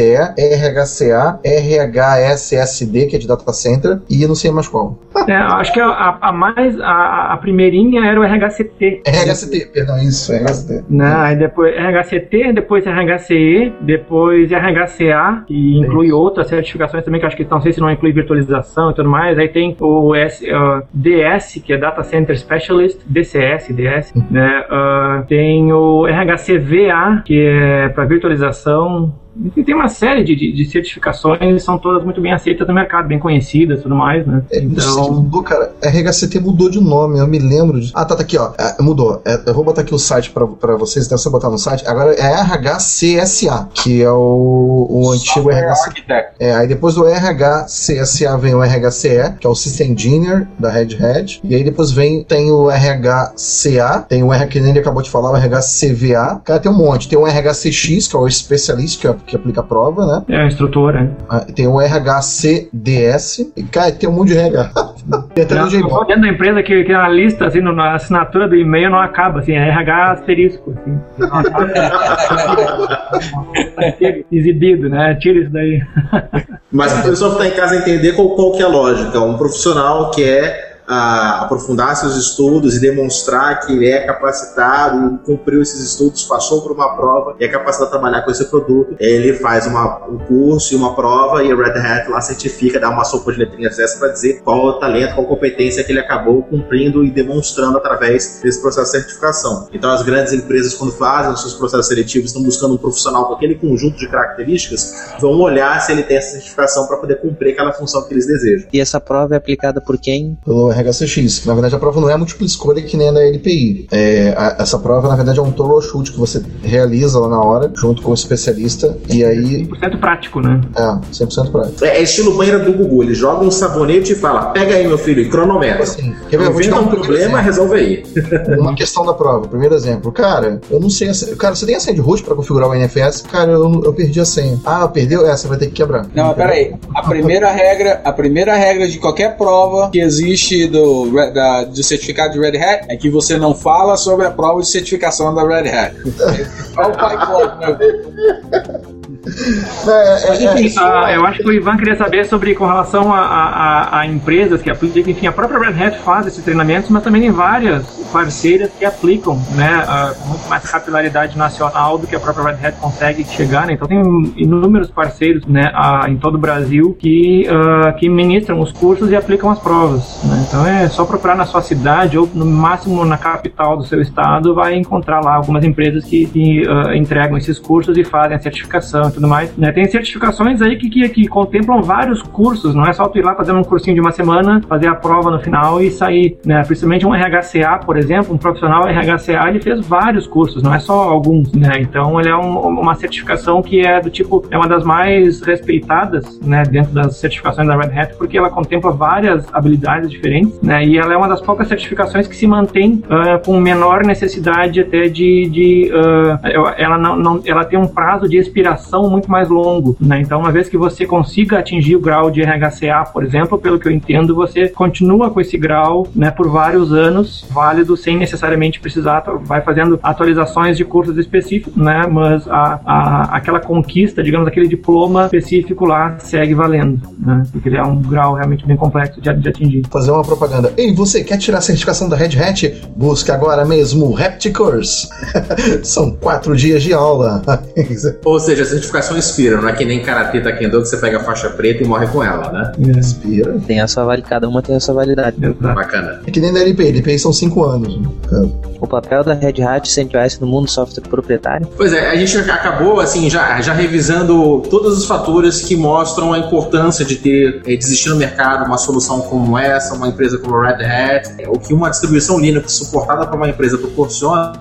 RHCE, RHCA, RHSSD, que é de data center, e não sei mais qual. É, acho que a, a- mais. A, a primeirinha era o RHCT. RHCT, perdão, isso, RHCT. Né? Aí depois RHCT, depois RHCE, depois RHCA, que inclui outras certificações também, que acho que não sei se não inclui virtualização e tudo mais. Aí tem o S, ah, DS, que é Data Center Specialist, DCS, DS, né? Ah, tem o RHCVA, que é para virtualização. Enfim, tem uma série de, de, de certificações, são todas muito bem aceitas no mercado, bem conhecidas e tudo mais, né? É, então... mudou, cara. RHCT mudou de nome, eu me lembro de. Ah, tá, tá aqui, ó. É, mudou. É, eu vou botar aqui o site pra, pra vocês, deve ser botar no site. Agora é RHCSA, que é o, o antigo RHC. É, aí depois do RHCSA vem o RHCE, que é o System Engineer da Red Hat. E aí depois vem, tem o RHCA, tem o RH que nem ele acabou de falar, o RHCVA. Cara, tem um monte. Tem o RHCX, que é o especialista que, que aplica a prova, né? É, a instrutora. Né? Ah, tem o RHCDS. E, cara, tem um monte de RH. tem até não, no dentro da empresa que, que na lista, assim, na assinatura do e-mail não acaba, assim, é RH asterisco, assim. Exibido, né? Tira isso daí. Mas a pessoa que está em casa entender qual, qual que é a lógica. Um profissional que é a aprofundar seus estudos e demonstrar que ele é capacitado, cumpriu esses estudos, passou por uma prova e é capacitado a trabalhar com esse produto, ele faz uma, um curso e uma prova e a Red Hat lá certifica, dá uma sopa de letrinhas dessa para dizer qual o talento, qual competência que ele acabou cumprindo e demonstrando através desse processo de certificação. Então as grandes empresas quando fazem os seus processos seletivos estão buscando um profissional com aquele conjunto de características, vão olhar se ele tem essa certificação para poder cumprir aquela função que eles desejam. E essa prova é aplicada por quem? Pelo RHCX, que na verdade a prova não é múltipla escolha que nem a da LPI. É, a, essa prova, na verdade, é um troubleshoot que você realiza lá na hora, junto com o especialista, e aí... 100% prático, né? É, 100% prático. É, é estilo banheira do Google, ele joga um sabonete e fala, pega aí meu filho, e cronometra. Assim, Inventa um, um problema, resolve aí. Uma questão da prova, primeiro exemplo. Cara, eu não sei... Cara, você tem a senha de root pra configurar o NFS? Cara, eu, eu perdi a senha. Ah, perdeu? É, você vai ter que quebrar. Não, mas peraí. A primeira regra, a primeira regra de qualquer prova que existe do, da de certificado de Red Hat é que você não fala sobre a prova de certificação da Red Hat. Olha o pai é, enfim, a, eu acho que o Ivan queria saber sobre com relação a, a, a empresas que aplicam, enfim, a própria Red Hat faz esses treinamentos, mas também tem várias parceiras que aplicam, né, com muito mais capilaridade nacional do que a própria Red Hat consegue chegar, né? Então tem inúmeros parceiros, né, em todo o Brasil que, uh, que ministram os cursos e aplicam as provas, né? Então é só procurar na sua cidade ou no máximo na capital do seu estado, vai encontrar lá algumas empresas que, que uh, entregam esses cursos e fazem a certificação tudo mais, né? Tem certificações aí que, que, que contemplam vários cursos, não é só tu ir lá fazer um cursinho de uma semana, fazer a prova no final e sair, né? Principalmente um RHCA, por exemplo, um profissional RHCA, ele fez vários cursos, não é só alguns, né? Então ele é um, uma certificação que é do tipo, é uma das mais respeitadas, né? Dentro das certificações da Red Hat, porque ela contempla várias habilidades diferentes, né? E ela é uma das poucas certificações que se mantém uh, com menor necessidade até de, de uh, ela não, não, ela tem um prazo de expiração muito mais longo, né? Então, uma vez que você consiga atingir o grau de RHCA, por exemplo, pelo que eu entendo, você continua com esse grau, né, por vários anos, válido, sem necessariamente precisar, vai fazendo atualizações de cursos específicos, né? Mas a, a, aquela conquista, digamos, aquele diploma específico lá segue valendo, né? Porque ele é um grau realmente bem complexo de, de atingir. Fazer uma propaganda. Ei, você quer tirar a certificação da Red Hat? Busque agora mesmo o Course. São quatro dias de aula. Ou seja, a certificação inspira, não é que nem Karate Taekwondo que você pega a faixa preta e morre com ela, né? É. Inspira. Tem a sua validade, cada uma tem a sua validade. Bacana. É que nem da LPI, LPI são cinco anos. O papel da Red Hat CentOS no mundo software proprietário? Pois é, a gente acabou assim já, já revisando todos os fatores que mostram a importância de ter de existir no mercado uma solução como essa, uma empresa como a Red Hat, o que uma distribuição Linux suportada por uma empresa proporciona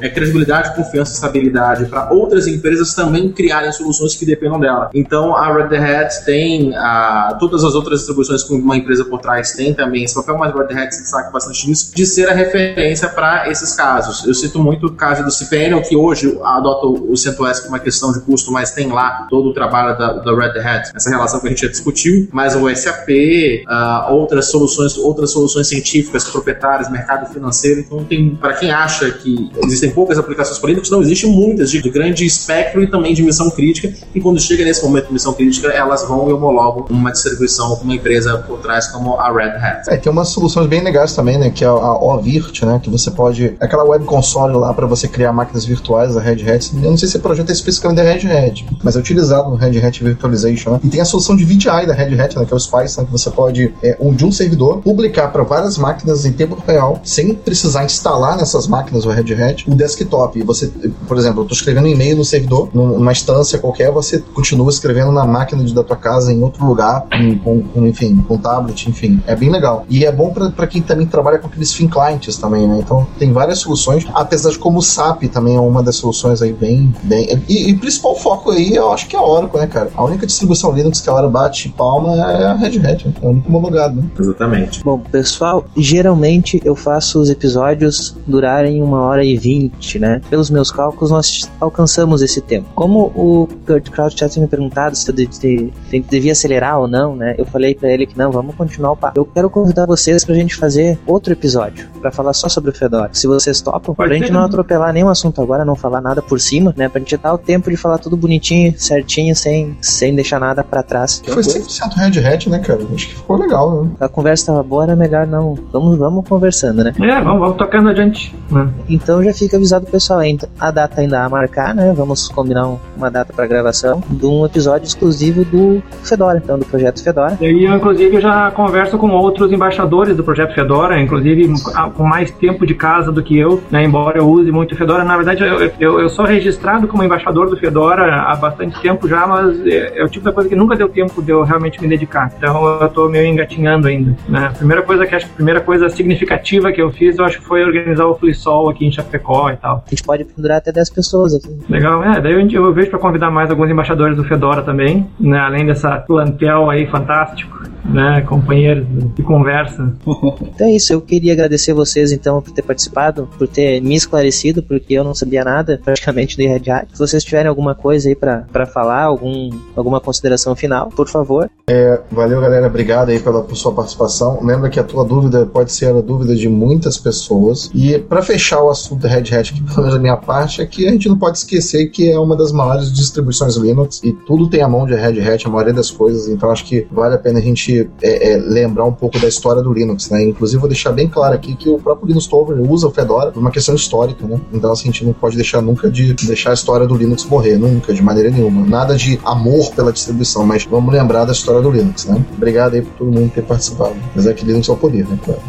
é credibilidade, confiança e estabilidade para outras empresas também criarem soluções que dependam dela. Então a Red Hat tem a, todas as outras distribuições que uma empresa por trás tem também esse papel, mas a Red Hat se destaca bastante nisso, de ser a referência para esses casos. Eu cito muito o caso do cPanel, que hoje adota o CentOS como uma questão de custo, mas tem lá todo o trabalho da, da Red Hat, essa relação que a gente já discutiu, mas o SAP, uh, outras soluções, outras soluções científicas, proprietárias, mercado financeiro, então tem, para quem acha que existem poucas aplicações para Linux, não, existem muitas de grande espectro e também de missão crítica, e quando chega nesse momento de missão crítica, elas vão e homologam uma distribuição com uma empresa por trás como a Red Hat. É, tem umas soluções bem legais também, né, que é a, a OVirt, né, que você pode, aquela web console lá para você criar máquinas virtuais da Red Hat, eu não sei se o projeto é especificamente da Red Hat, mas é utilizado no Red Hat Virtualization, né? E tem a solução de VDI da Red Hat, né, que é o Spice, né, que você pode, é, um, de um servidor, publicar para várias máquinas em tempo real, sem precisar instalar nessas máquinas o Red Hat, o desktop. Você, por exemplo, eu estou escrevendo um e-mail no servidor, numa instância ser qualquer, você continua escrevendo na máquina de, da tua casa em outro lugar, em, com, com, enfim, com tablet, enfim. É bem legal. E é bom para quem também trabalha com aqueles thin clients também, né? Então tem várias soluções, apesar de como o SAP também é uma das soluções aí bem. bem e, e o principal foco aí eu acho que é a Oracle, né, cara? A única distribuição Linux que a hora bate palma é a Red Hat, né? é o único homologado, né? Exatamente. Bom, pessoal, geralmente eu faço os episódios durarem uma hora e vinte, né? Pelos meus cálculos, nós alcançamos esse tempo. Como o Kurt Kraut tinha me perguntado se eu de, de, de, devia acelerar ou não, né? Eu falei para ele que não, vamos continuar o papo. Eu quero convidar vocês pra gente fazer outro episódio para falar só sobre o Fedora. Se vocês topam, Pode pra gente não atropelar nenhum assunto agora, não falar nada por cima, né? Pra gente dar o tempo de falar tudo bonitinho, certinho, sem, sem deixar nada para trás. Foi 100% Red Hat, né, cara? Acho que ficou legal, né? A conversa tava boa, era melhor não. Vamos, vamos conversando, né? É, vamos, vamos tocando adiante. Né? Então já fica avisado o pessoal ainda. A data ainda a marcar, né? Vamos combinar um, uma data para gravação de um episódio exclusivo do Fedora, então, do projeto Fedora. E aí, inclusive, eu já converso com outros embaixadores do projeto Fedora, inclusive com mais tempo de casa do que eu, né? Embora eu use muito Fedora. Na verdade, eu, eu, eu sou registrado como embaixador do Fedora há bastante tempo já, mas é, é o tipo da coisa que nunca deu tempo de eu realmente me dedicar. Então eu tô meio engatinhando ainda. Né? A primeira coisa que acho que a primeira coisa significativa que eu fiz, eu acho que foi organizar o Flisol aqui em Chapecó e tal. A gente pode pendurar até 10 pessoas aqui. Legal, é. Daí eu, eu vejo para convidar mais alguns embaixadores do Fedora também, né? Além dessa plantel aí fantástico né, companheiros de conversa. Então é isso, eu queria agradecer vocês então por ter participado, por ter me esclarecido, porque eu não sabia nada praticamente do Red Hat. Se vocês tiverem alguma coisa aí para falar, algum, alguma consideração final, por favor. É, valeu galera, obrigado aí pela por sua participação. Lembra que a tua dúvida pode ser a dúvida de muitas pessoas. E para fechar o assunto do Red Hat, que pelo menos da minha parte, é que a gente não pode esquecer que é uma das maiores distribuições Linux e tudo tem a mão de Red Hat, a maioria das coisas, então acho que vale a pena a gente é, é, lembrar um pouco da história do Linux, né? Inclusive, vou deixar bem claro aqui que o próprio Linux Torvalds usa o Fedora por uma questão histórica, né? Então, assim, a gente não pode deixar nunca de deixar a história do Linux morrer, nunca, de maneira nenhuma. Nada de amor pela distribuição, mas vamos lembrar da história do Linux, né? Obrigado aí por todo mundo ter participado. Mas é que Linux é o poder, né? Claro.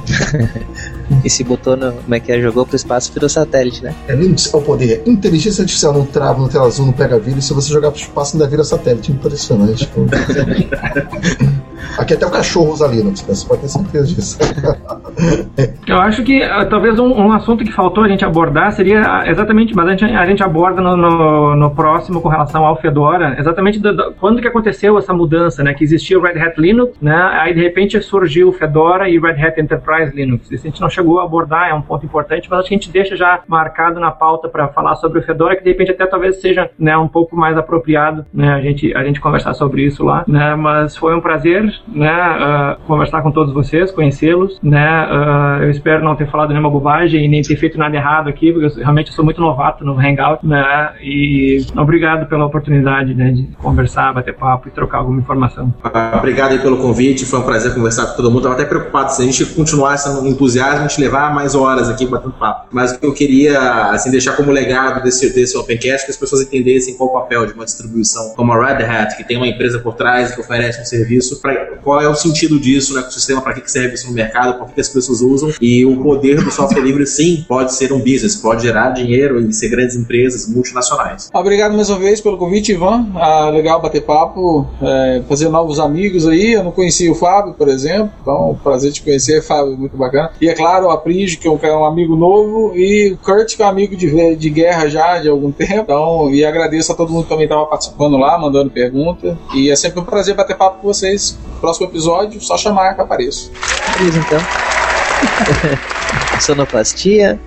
e se botou no. Como é que é? Jogou pro espaço virou satélite, né? É, Linux é o poder. Inteligência artificial não trava, no tela azul, não pega vírus. Se você jogar pro espaço, ainda vira satélite. Impressionante. Aqui até o cachorro usa Linux, você pode ter certeza disso. Eu acho que uh, talvez um, um, assunto que faltou a gente abordar seria uh, exatamente, mas a gente, a gente aborda no, no, no, próximo com relação ao Fedora, exatamente do, do, quando que aconteceu essa mudança, né? Que existia o Red Hat Linux, né? Aí de repente surgiu o Fedora e Red Hat Enterprise Linux. Isso a gente não chegou a abordar, é um ponto importante, mas acho que a gente deixa já marcado na pauta para falar sobre o Fedora, que de repente até talvez seja né, um pouco mais apropriado, né? A gente, a gente conversar sobre isso lá, né? Mas foi um prazer né, uh, conversar com todos vocês, conhecê-los, né, uh, eu espero não ter falado nenhuma bobagem e nem ter feito nada errado aqui, porque eu realmente sou muito novato no Hangout, né, e obrigado pela oportunidade, né, de conversar, bater papo e trocar alguma informação. Obrigado aí pelo convite, foi um prazer conversar com todo mundo, estava até preocupado se a gente continuasse no entusiasmo, a gente levar mais horas aqui batendo papo, mas o que eu queria, assim, deixar como legado desse, desse Opencast, que as pessoas entendessem qual o papel de uma distribuição como a Red Hat, que tem uma empresa por trás que oferece um serviço para qual é o sentido disso, né? O sistema, para que serve isso no mercado, por que as pessoas usam. E o poder do software livre, sim, pode ser um business, pode gerar dinheiro e ser grandes empresas multinacionais. Obrigado mais uma vez pelo convite, Ivan. Ah, legal bater papo, é, fazer novos amigos aí. Eu não conhecia o Fábio, por exemplo, então prazer te conhecer, Fábio, muito bacana. E é claro, a Pringe, que é um amigo novo, e o Kurt, que é um amigo de, de guerra já de algum tempo. Então, e agradeço a todo mundo que também estava participando lá, mandando pergunta. E é sempre um prazer bater papo com vocês próximo episódio, só chamar que apareço. Beleza, então. Sonoplastia.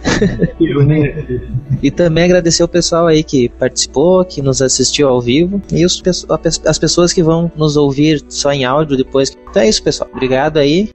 e também agradecer o pessoal aí que participou, que nos assistiu ao vivo e os, as pessoas que vão nos ouvir só em áudio depois. Então é isso, pessoal. Obrigado aí